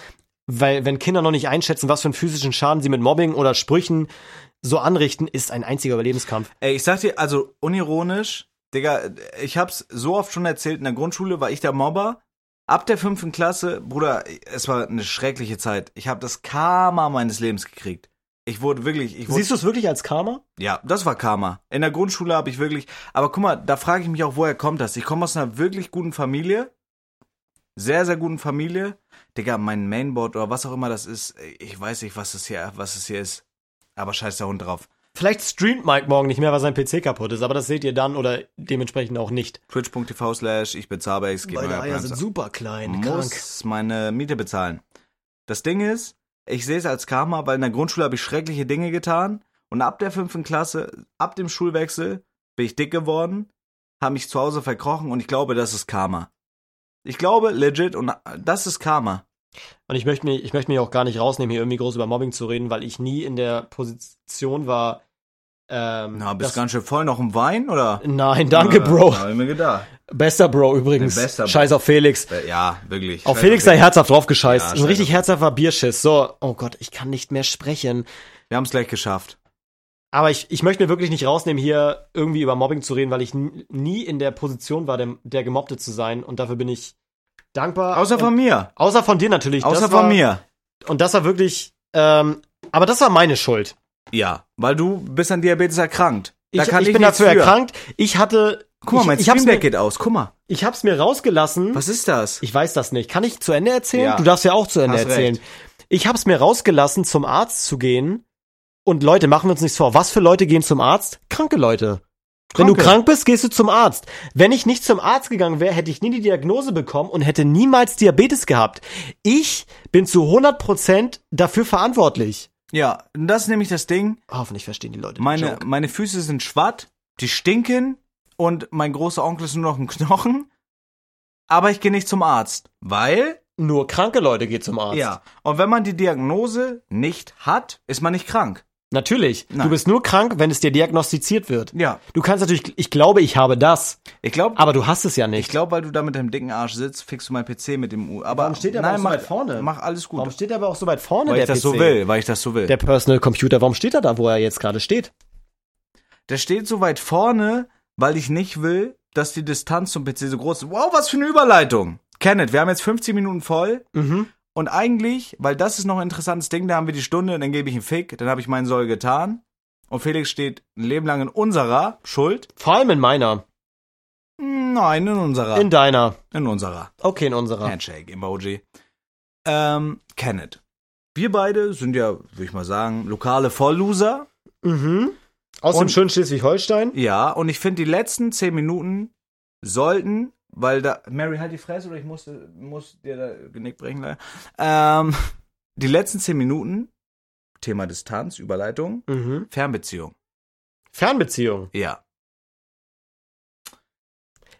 weil, wenn Kinder noch nicht einschätzen, was für einen physischen Schaden sie mit Mobbing oder Sprüchen so anrichten, ist ein einziger Überlebenskampf. Ey, ich sag dir, also unironisch, Digga, ich hab's so oft schon erzählt, in der Grundschule war ich der Mobber. Ab der fünften Klasse, Bruder, es war eine schreckliche Zeit. Ich habe das Karma meines Lebens gekriegt. Ich wurde wirklich, ich wurde, Siehst du es wirklich als Karma? ja, das war Karma. In der Grundschule habe ich wirklich, aber guck mal, da frage ich mich auch, woher kommt das? Ich komme aus einer wirklich guten Familie, sehr, sehr guten Familie. Digga, mein Mainboard oder was auch immer das ist, ich weiß nicht, was es hier, was es hier ist. Aber scheiß der Hund drauf. Vielleicht streamt Mike morgen nicht mehr, weil sein PC kaputt ist, aber das seht ihr dann oder dementsprechend auch nicht. Twitch.tv slash ich bezahle ich gebe Meine Eier sind super klein, krank. muss meine Miete bezahlen. Das Ding ist, ich sehe es als Karma, weil in der Grundschule habe ich schreckliche Dinge getan und ab der fünften Klasse, ab dem Schulwechsel, bin ich dick geworden, habe mich zu Hause verkrochen und ich glaube, das ist Karma. Ich glaube, legit, und das ist Karma. Und ich möchte mich, ich möchte mich auch gar nicht rausnehmen, hier irgendwie groß über Mobbing zu reden, weil ich nie in der Position war. Ähm, Na, bist ganz schön voll noch im Wein, oder? Nein, danke, Bro. Hab ich mir gedacht. Bester Bro übrigens. Ja, bester Bro. Scheiß auf Felix. Äh, Ja, wirklich. Auf Felix sei herzhaft draufgescheißt. Ja, Ein richtig herzhafter Bierschiss. So, oh Gott, ich kann nicht mehr sprechen. Wir haben es gleich geschafft. Aber ich, ich möchte mir wirklich nicht rausnehmen, hier irgendwie über Mobbing zu reden, weil ich nie in der Position war, der, der Gemobbte zu sein. Und dafür bin ich dankbar. Außer von mir. außer von dir natürlich. Außer das von war, mir. Und das war wirklich, ähm, aber das war meine Schuld. Ja, weil du bist an Diabetes erkrankt. Da ich ich ich bin dazu für. erkrankt. Ich hatte. Guck mal, ich, mein ich hab's Stream mir, Deck geht aus. Guck mal. ich hab's mir rausgelassen. Was ist das? Ich weiß das nicht. Kann ich zu Ende erzählen? Ja. Du darfst ja auch zu Ende Hast erzählen. recht. Ich hab's mir rausgelassen, zum Arzt zu gehen. Und Leute, machen wir uns nichts vor. Was für Leute gehen zum Arzt? Kranke Leute. Wenn du krank bist, gehst du zum Arzt. Wenn ich nicht zum Arzt gegangen wäre, hätte ich nie die Diagnose bekommen und hätte niemals Diabetes gehabt. Ich bin zu 100% dafür verantwortlich. Ja, das ist nämlich das Ding. Hoffentlich verstehen die Leute Meine, Joke. meine Füße sind schwatt, die stinken und mein großer Onkel ist nur noch ein Knochen. Aber ich gehe nicht zum Arzt, weil Nur kranke Leute gehen zum Arzt. ja. Und wenn man die Diagnose nicht hat, ist man nicht krank. Natürlich. Nein. Du bist nur krank, wenn es dir diagnostiziert wird. Ja. Du kannst natürlich, ich glaube, ich habe das, Ich glaube, aber du hast es ja nicht. ich glaube, weil du da mit deinem dicken Arsch sitzt, fixst du mein PC mit dem U. Aber Warum steht der aber nein, auch so weit vorne? Mach alles gut. Warum steht er aber auch so weit vorne, weil der ich das PC? so will, weil ich das so will. Der Personal Computer, warum steht er da, wo er jetzt gerade steht? Der steht so weit vorne, weil ich nicht will, dass die Distanz zum PC so groß ist. Wow, was für eine Überleitung. Kenneth, wir haben jetzt 15 Minuten voll. Mhm. Und eigentlich, weil das ist noch ein interessantes Ding, da haben wir die Stunde, dann gebe ich einen Fick, dann habe ich meinen Soll getan. Und Felix steht ein Leben lang in unserer Schuld. Vor allem in meiner. Nein, in unserer. In deiner. in unserer. Okay, in unserer. Handshake-Emoji. Ähm, Kenneth. Wir beide sind ja, würde ich mal sagen, lokale Vollloser. Mhm. Aus dem Und- schönen Schleswig-Holstein. Ja, und ich finde, die letzten 10 Minuten sollten, weil da. Mary, halt die Fresse oder ich musste, muss dir da Genick brechen, leider. Ähm, die letzten 10 Minuten, Thema Distanz, Überleitung, Mhm. Fernbeziehung. Fernbeziehung. Ja.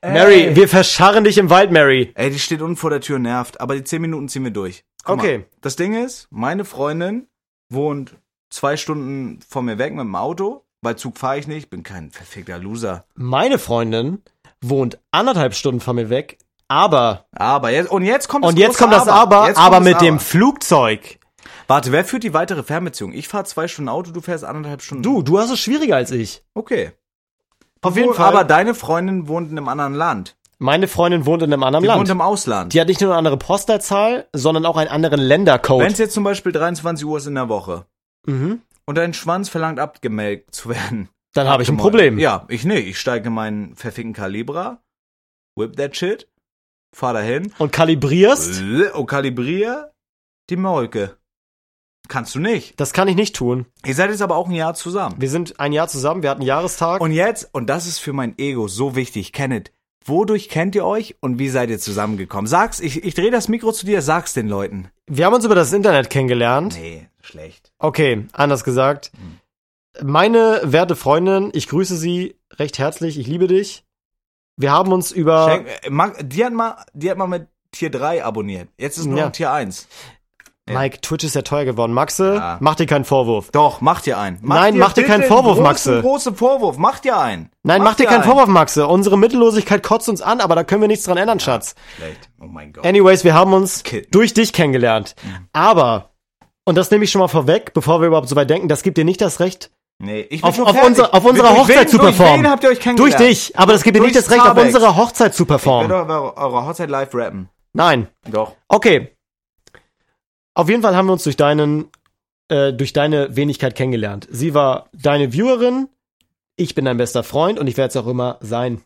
Mary, Ey. wir verscharren dich im Wald, Mary. Ey, die steht unten vor der Tür nervt, aber die 10 Minuten ziehen wir durch. Guck Okay. Mal, das Ding ist, meine Freundin wohnt zwei Stunden von mir weg mit dem Auto, weil Zug fahre ich nicht, bin kein verfickter Loser. Meine Freundin wohnt anderthalb Stunden von mir weg, aber Aber jetzt, und jetzt kommt das und jetzt kommt das aber, aber das mit dem Aber. Flugzeug. Warte, wer führt die weitere Fernbeziehung? Ich fahre zwei Stunden Auto, du fährst anderthalb Stunden. Du, du hast es schwieriger als ich. Okay. Auf jeden Fall. Aber deine Freundin wohnt in einem anderen Land. meine Freundin wohnt in einem anderen Die Land. wohnt im Ausland. Die hat nicht nur eine andere Postleitzahl, sondern auch einen anderen Ländercode. Wenn es jetzt zum Beispiel 23 Uhr ist in der Woche Mhm. und dein Schwanz verlangt abgemelkt zu werden. Dann habe ich ein. Problem. Ja, ich nicht. Ich steige in meinen verfickten Calibra, whip that shit, fahr dahin Und kalibrierst? und kalibriere die Molke. Kannst du nicht. Das kann ich nicht tun. Ihr seid jetzt aber auch ein Jahr zusammen. Wir sind ein Jahr zusammen, wir hatten einen Jahrestag. Und jetzt, und das ist für mein Ego so wichtig, Kenneth, wodurch kennt ihr euch und wie seid ihr zusammengekommen? Sag's, ich, ich drehe das Mikro zu dir, sag's den Leuten. wir haben uns über das Internet kennengelernt. Nee, schlecht. Okay, anders gesagt. Hm. Meine werte Freundin, ich grüße sie recht herzlich, ich liebe dich. Wir haben uns über. Schenk, äh, mag, die, hat mal, die hat mal mit Tier 3 abonniert. Jetzt ist nur Ja. noch Tier 1. Mike, Twitch ist ja teuer geworden. Maxe, Ja. mach dir keinen Vorwurf. Doch, mach dir einen. Nein, mach dir keinen einen Vorwurf, großen, Maxe. großen Vorwurf, mach dir einen. Nein, mach, dir keinen einen. Vorwurf, Maxe. Unsere Mittellosigkeit kotzt uns an, aber da können wir nichts dran ändern, Schatz. Schlecht. Oh mein Gott. Anyways, wir haben uns Kitten. durch dich kennengelernt. Mhm. Aber, und das nehme ich schon mal vorweg, bevor wir überhaupt so weit denken, das gibt dir nicht das Recht, Nee, ich bin auf, schon auf, unser, auf unserer Durch Hochzeit wen- zu durch performen. Wen habt ihr euch Durch dich, aber das gibt dir nicht Durch das Recht, auf Zabex. unserer Hochzeit zu Ich performen. werde eure, eure Hochzeit live rappen. Nein. Doch. Okay. Auf jeden Fall haben wir uns durch deinen, äh, durch deine Wenigkeit kennengelernt. Sie war deine Viewerin, ich bin dein bester Freund und ich werde es auch immer sein.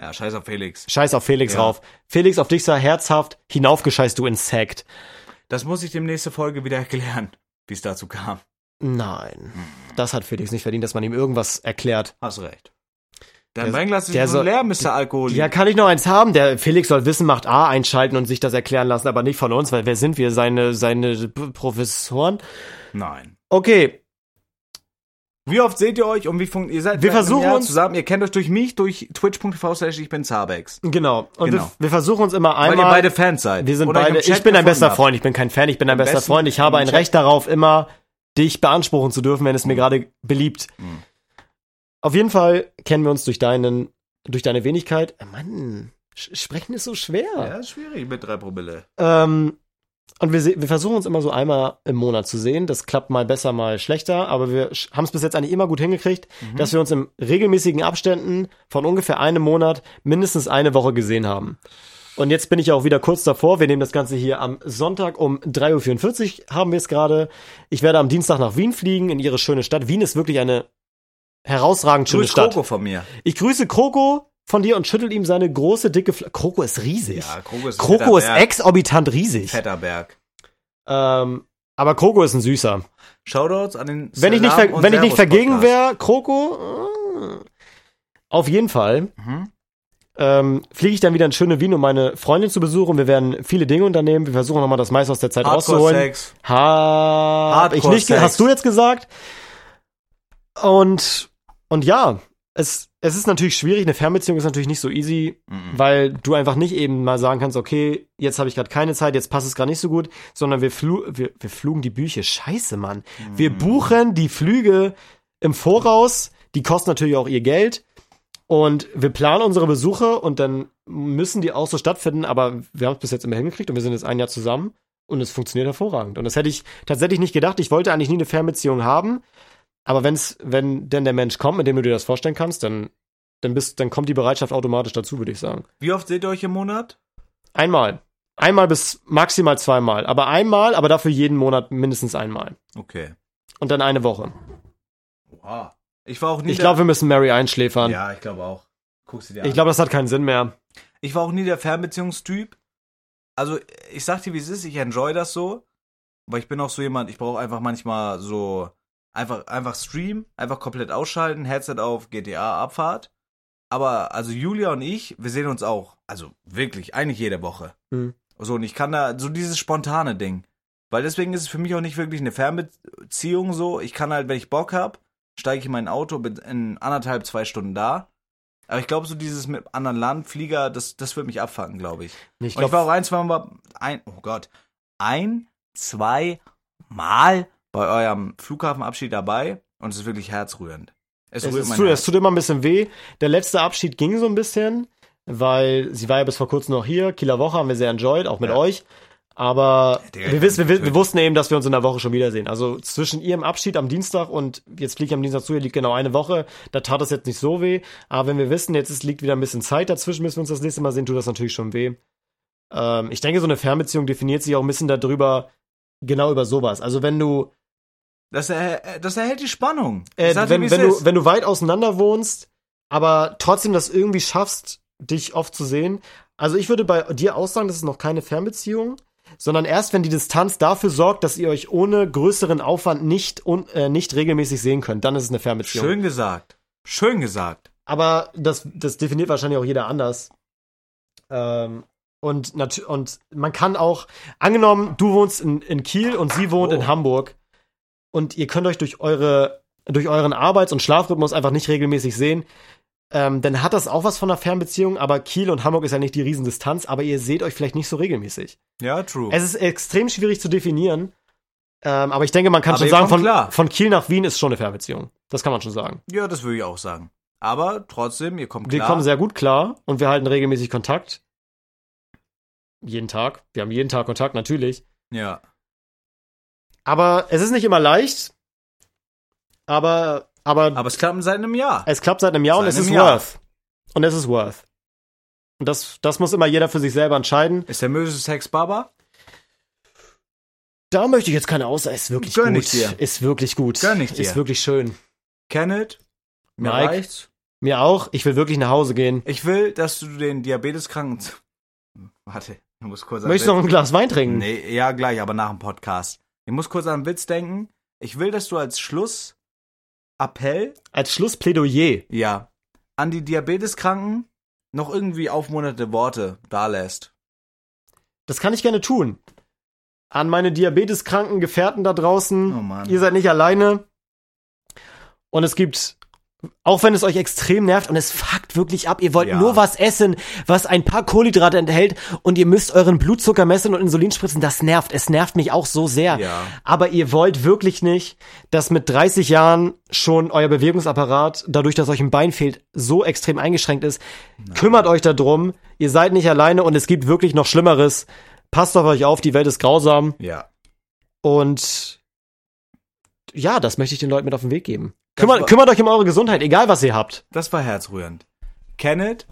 Ja, scheiß auf Felix. Scheiß auf Felix Ja. rauf. Felix, auf dich sei herzhaft hinaufgescheißt, du Insekt. Das muss ich dem nächste Folge wieder erklären, wie es dazu kam. Nein. Das hat Felix nicht verdient, dass man ihm irgendwas erklärt. Hast recht. Dein Der- Weinglas ist der soll- leer, Mr. Alkoholiker. Ja, kann ich noch eins haben? Der Felix soll Wissen macht A einschalten und sich das erklären lassen, aber nicht von uns, weil wer sind wir? Seine, seine Professoren? Nein. Okay, Wie oft seht ihr euch und wie funktioniert ihr seid Wir versuchen uns- zusammen. Ihr kennt euch durch mich, durch twitch.tv slash ich bin Zabex. genau. Und Genau. Wir, wir versuchen uns immer Weil einmal. ihr beide Fans seid. Wir sind beide. Ich bin dein bester. Freund. Ich bin kein Fan. Ich bin dein bester Freund. Ich habe ein Recht darauf, immer dich beanspruchen zu dürfen, wenn es mir gerade beliebt. Mhm. Auf jeden Fall kennen wir uns durch deinen, durch deine Wenigkeit. Mann, sprechen ist so schwer. Ja, ist schwierig mit drei Promille. Ähm, und wir, wir versuchen uns immer so einmal im Monat zu sehen. Das klappt mal besser, mal schlechter. Aber wir haben es bis jetzt eigentlich immer gut hingekriegt, Mhm. dass wir uns in regelmäßigen Abständen von ungefähr einem Monat mindestens eine Woche gesehen haben. Und jetzt bin ich auch wieder kurz davor. Wir nehmen das Ganze hier am Sonntag um 3.44 Uhr haben wir es gerade. Ich werde am Dienstag nach Wien fliegen, in ihre schöne Stadt. Wien ist wirklich eine herausragend schöne Grüß Stadt. Kroko von mir. Ich grüße Kroko von dir und schüttel ihm seine große, dicke Fl Kroko ist riesig. Ja, Kroko ist Kroko ist exorbitant riesig. Fetter Berg. Ähm, aber Kroko ist ein süßer. Shoutouts an den Wenn ich nicht, wenn ich nicht vergegen wäre, Kroko, äh, auf jeden Fall, Mhm. Ähm, fliege ich dann wieder in schöne Wien, um meine Freundin zu besuchen. Wir werden viele Dinge unternehmen. Wir versuchen nochmal das meiste aus der Zeit rauszuholen. Hardcore-Sex. Hab ich Hardcore nicht, ge- Sex. hast du jetzt gesagt? Und, und ja, es, es ist natürlich schwierig. Eine Fernbeziehung ist natürlich nicht so easy, Mhm. weil du einfach nicht eben mal sagen kannst, okay, jetzt habe ich gerade keine Zeit, jetzt passt es gerade nicht so gut, sondern wir, flu wir, wir flugen die Bücher. Scheiße, Mann. Wir Mhm. buchen die Flüge im Voraus, die kosten natürlich auch ihr Geld. Und wir planen unsere Besuche und dann müssen die auch so stattfinden, aber wir haben es bis jetzt immer hingekriegt und wir sind jetzt ein Jahr zusammen und es funktioniert hervorragend. Und das hätte ich tatsächlich nicht gedacht. Ich wollte eigentlich nie eine Fernbeziehung haben, aber wenn's, wenn denn der Mensch kommt, mit dem du dir das vorstellen kannst, dann, dann, bist, dann kommt die Bereitschaft automatisch dazu, würde ich sagen. Wie oft seht ihr euch im Monat? Einmal. Einmal bis maximal zweimal. Aber einmal, aber dafür jeden Monat mindestens einmal. Okay. Und dann eine Woche. Wow. Ich war auch nie Ich glaube, wir müssen Mary einschläfern. Ja, ich glaube auch. Guck sie dir Ich an. glaube, das hat keinen Sinn mehr. Ich war auch nie der Fernbeziehungstyp. Also, ich sag dir, wie es ist, ich enjoy das so. Aber ich bin auch so jemand, ich brauche einfach manchmal so einfach, einfach Stream, einfach komplett ausschalten, Headset auf, GTA, Abfahrt. Aber also Julia und ich, wir sehen uns auch, also wirklich, eigentlich jede Woche. Hm. So, und ich kann da, so dieses spontane Ding. Weil deswegen ist es für mich auch nicht wirklich eine Fernbeziehung so. Ich kann halt, wenn ich Bock hab, steige ich in mein Auto, bin in anderthalb, zwei Stunden da. Aber ich glaube, so dieses mit anderen Land, Flieger, das, das wird mich abfangen, glaube ich. Ich Und ich glaube, war auch ein, zwei Mal, ein, oh Gott, ein, zwei Mal bei eurem Flughafenabschied dabei und es ist wirklich herzrührend. Es, es, es, tut, es tut immer ein bisschen weh. Der letzte Abschied ging so ein bisschen, weil sie war ja bis vor kurzem noch hier. Kieler Woche haben wir sehr enjoyed, auch mit Ja. euch. Aber Digga, wir, wissen, wir, wir wussten eben, dass wir uns in der Woche schon wiedersehen. Also zwischen ihrem Abschied am Dienstag und jetzt fliege ich am Dienstag zu, ihr liegt genau eine Woche. Da tat es jetzt nicht so weh. Aber wenn wir wissen, jetzt ist, liegt wieder ein bisschen Zeit dazwischen, müssen wir uns das nächste Mal sehen, tut das natürlich schon weh. Ähm, ich denke, so eine Fernbeziehung definiert sich auch ein bisschen darüber, genau über sowas. Also wenn du Das, er, das erhält die Spannung. Äh, wenn, wenn, du, ist. wenn du weit auseinander wohnst, aber trotzdem das irgendwie schaffst, dich oft zu sehen. Also ich würde bei dir auch sagen, das ist noch keine Fernbeziehung, sondern erst wenn die Distanz dafür sorgt, dass ihr euch ohne größeren Aufwand nicht, un, äh, nicht regelmäßig sehen könnt, dann ist es eine Fernbeziehung. Schön gesagt. Schön gesagt. Aber das, das definiert wahrscheinlich auch jeder anders. Ähm, und, und man kann auch, angenommen, du wohnst in, in Kiel und sie wohnt Oh. in Hamburg und ihr könnt euch durch eure, durch euren Arbeits- und Schlafrhythmus einfach nicht regelmäßig sehen, ähm, dann hat das auch was von einer Fernbeziehung, aber Kiel und Hamburg ist ja nicht die Riesendistanz, aber ihr seht euch vielleicht nicht so regelmäßig. Ja, true. Es ist extrem schwierig zu definieren, ähm, aber ich denke, man kann Aber schon sagen, von, klar. von Kiel nach Wien ist schon eine Fernbeziehung. Das kann man schon sagen. ja, das würde ich auch sagen. Aber trotzdem, ihr kommt Wir klar. kommen sehr gut klar und wir halten regelmäßig Kontakt. Jeden Tag. Wir haben jeden Tag Kontakt, natürlich. ja. Aber es ist nicht immer leicht. Aber, aber, Aber es klappt seit einem Jahr. es klappt seit einem Jahr und Seit es ist Jahr. worth. Und es ist worth. Und das, das muss immer jeder für sich selber entscheiden. Ist der Möse Sex Baba? Da möchte ich jetzt keine Aussage. Ist wirklich Gönn gut. ich dir. Ist wirklich gut. Gönn ich dir. Ist wirklich schön. Kenneth? Mir Mike? reicht's. Mir auch. Ich will wirklich nach Hause gehen. Ich will, dass du den Diabeteskranken. Warte, ich muss kurz an Möchtest du noch ein Glas Wein trinken? Nee, ja, gleich, aber nach dem Podcast. Ich muss kurz an einen Witz denken. Ich will, dass du als Schlussappell, Als Schlussplädoyer. ja, an die Diabeteskranken noch irgendwie aufmunternde Worte dalässt. Das kann ich gerne tun. An meine diabeteskranken Gefährten da draußen. Oh Mann. Ihr seid nicht alleine. Und es gibt, auch wenn es euch extrem nervt und es fuckt wirklich ab, ihr wollt Ja. nur was essen, was ein paar Kohlenhydrate enthält und ihr müsst euren Blutzucker messen und Insulin spritzen, das nervt. Es nervt mich auch so sehr. Ja. Aber ihr wollt wirklich nicht, dass mit 30 Jahren schon euer Bewegungsapparat, dadurch, dass euch ein Bein fehlt, so extrem eingeschränkt ist. Kümmert euch darum. Ihr seid nicht alleine und es gibt wirklich noch Schlimmeres. Passt auf euch auf, die Welt ist grausam. Ja. Und ja, das möchte ich den Leuten mit auf den Weg geben. Das Kümmert, euch um eure Gesundheit, egal was ihr habt. Das war herzrührend. Kenneth,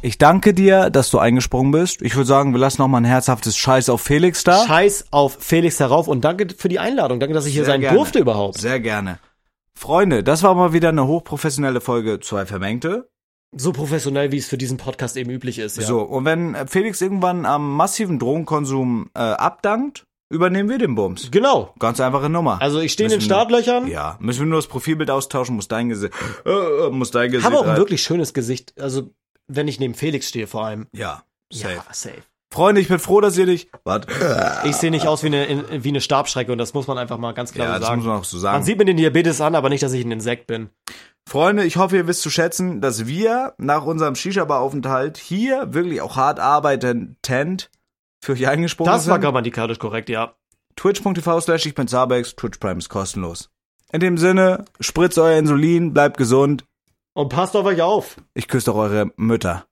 ich danke dir, dass du eingesprungen bist. Ich würde sagen, wir lassen noch mal ein herzhaftes Scheiß auf Felix da. Scheiß auf Felix herauf und danke für die Einladung. Danke, dass ich hier Sehr sein gerne. durfte überhaupt. Sehr gerne. Freunde, das war mal wieder eine hochprofessionelle Folge Zwei Vermengte. So professionell, wie es für diesen Podcast eben üblich ist. Ja. So, und wenn Felix irgendwann am massiven Drogenkonsum äh, abdankt, übernehmen wir den Bums. Genau. Ganz einfache Nummer. Also ich stehe in den Startlöchern. ja, müssen wir nur das Profilbild austauschen, muss dein Gesicht, äh, äh, muss dein Gesicht. Habe auch ein wirklich schönes Gesicht. Also wenn ich neben Felix stehe vor allem. Ja, safe. Ja, safe. Freunde, ich bin froh, dass ihr dich. Warte. Ich sehe nicht aus wie eine, in- wie eine Stabschrecke und das muss man einfach mal ganz klar Ja, so das sagen. muss man auch so Man sagen. sieht mir den Diabetes an, aber nicht, dass ich ein Insekt bin. Freunde, ich hoffe, ihr wisst zu schätzen, dass wir nach unserem Shisha-Bar-Aufenthalt hier wirklich auch hart arbeitend für euch eingesprungen Das war sind. grammatikalisch korrekt, ja. Twitch.tv slash ich bin Zabex, Twitch Prime ist kostenlos. In dem Sinne, spritzt euer Insulin, bleibt gesund. Und passt auf euch auf. Ich küsse auch eure Mütter.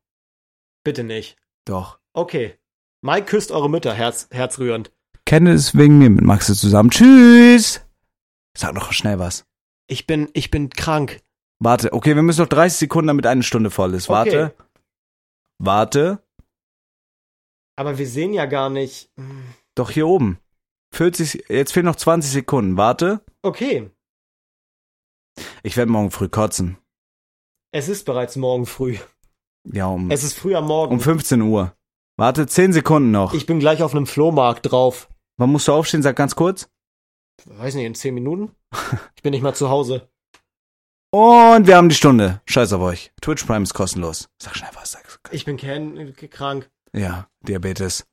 Bitte nicht. Doch. Okay. Mike küsst eure Mütter, Herz, herzrührend. Kenne es wegen mir mit Maxe zusammen. Tschüss. Sag noch schnell was. Ich bin, ich bin krank. Warte, okay, wir müssen noch 30 Sekunden, damit eine Stunde voll ist. Warte. Okay. Warte. Aber wir sehen ja gar nicht. Doch hier oben. 40, jetzt fehlen noch 20 Sekunden. Warte. Okay, Ich werde morgen früh kotzen. es ist bereits morgen früh. Ja, um, Es ist früh am Morgen. um 15 Uhr. Warte, 10 Sekunden noch. ich bin gleich auf einem Flohmarkt drauf. Wann musst du aufstehen? Sag ganz kurz. Weiß nicht, in 10 Minuten? Ich bin nicht mal zu Hause. Und wir haben die Stunde. Scheiß auf euch. Twitch Prime ist kostenlos. Sag schnell was. Sag. Ich bin Ken, krank. Ja, Diabetes.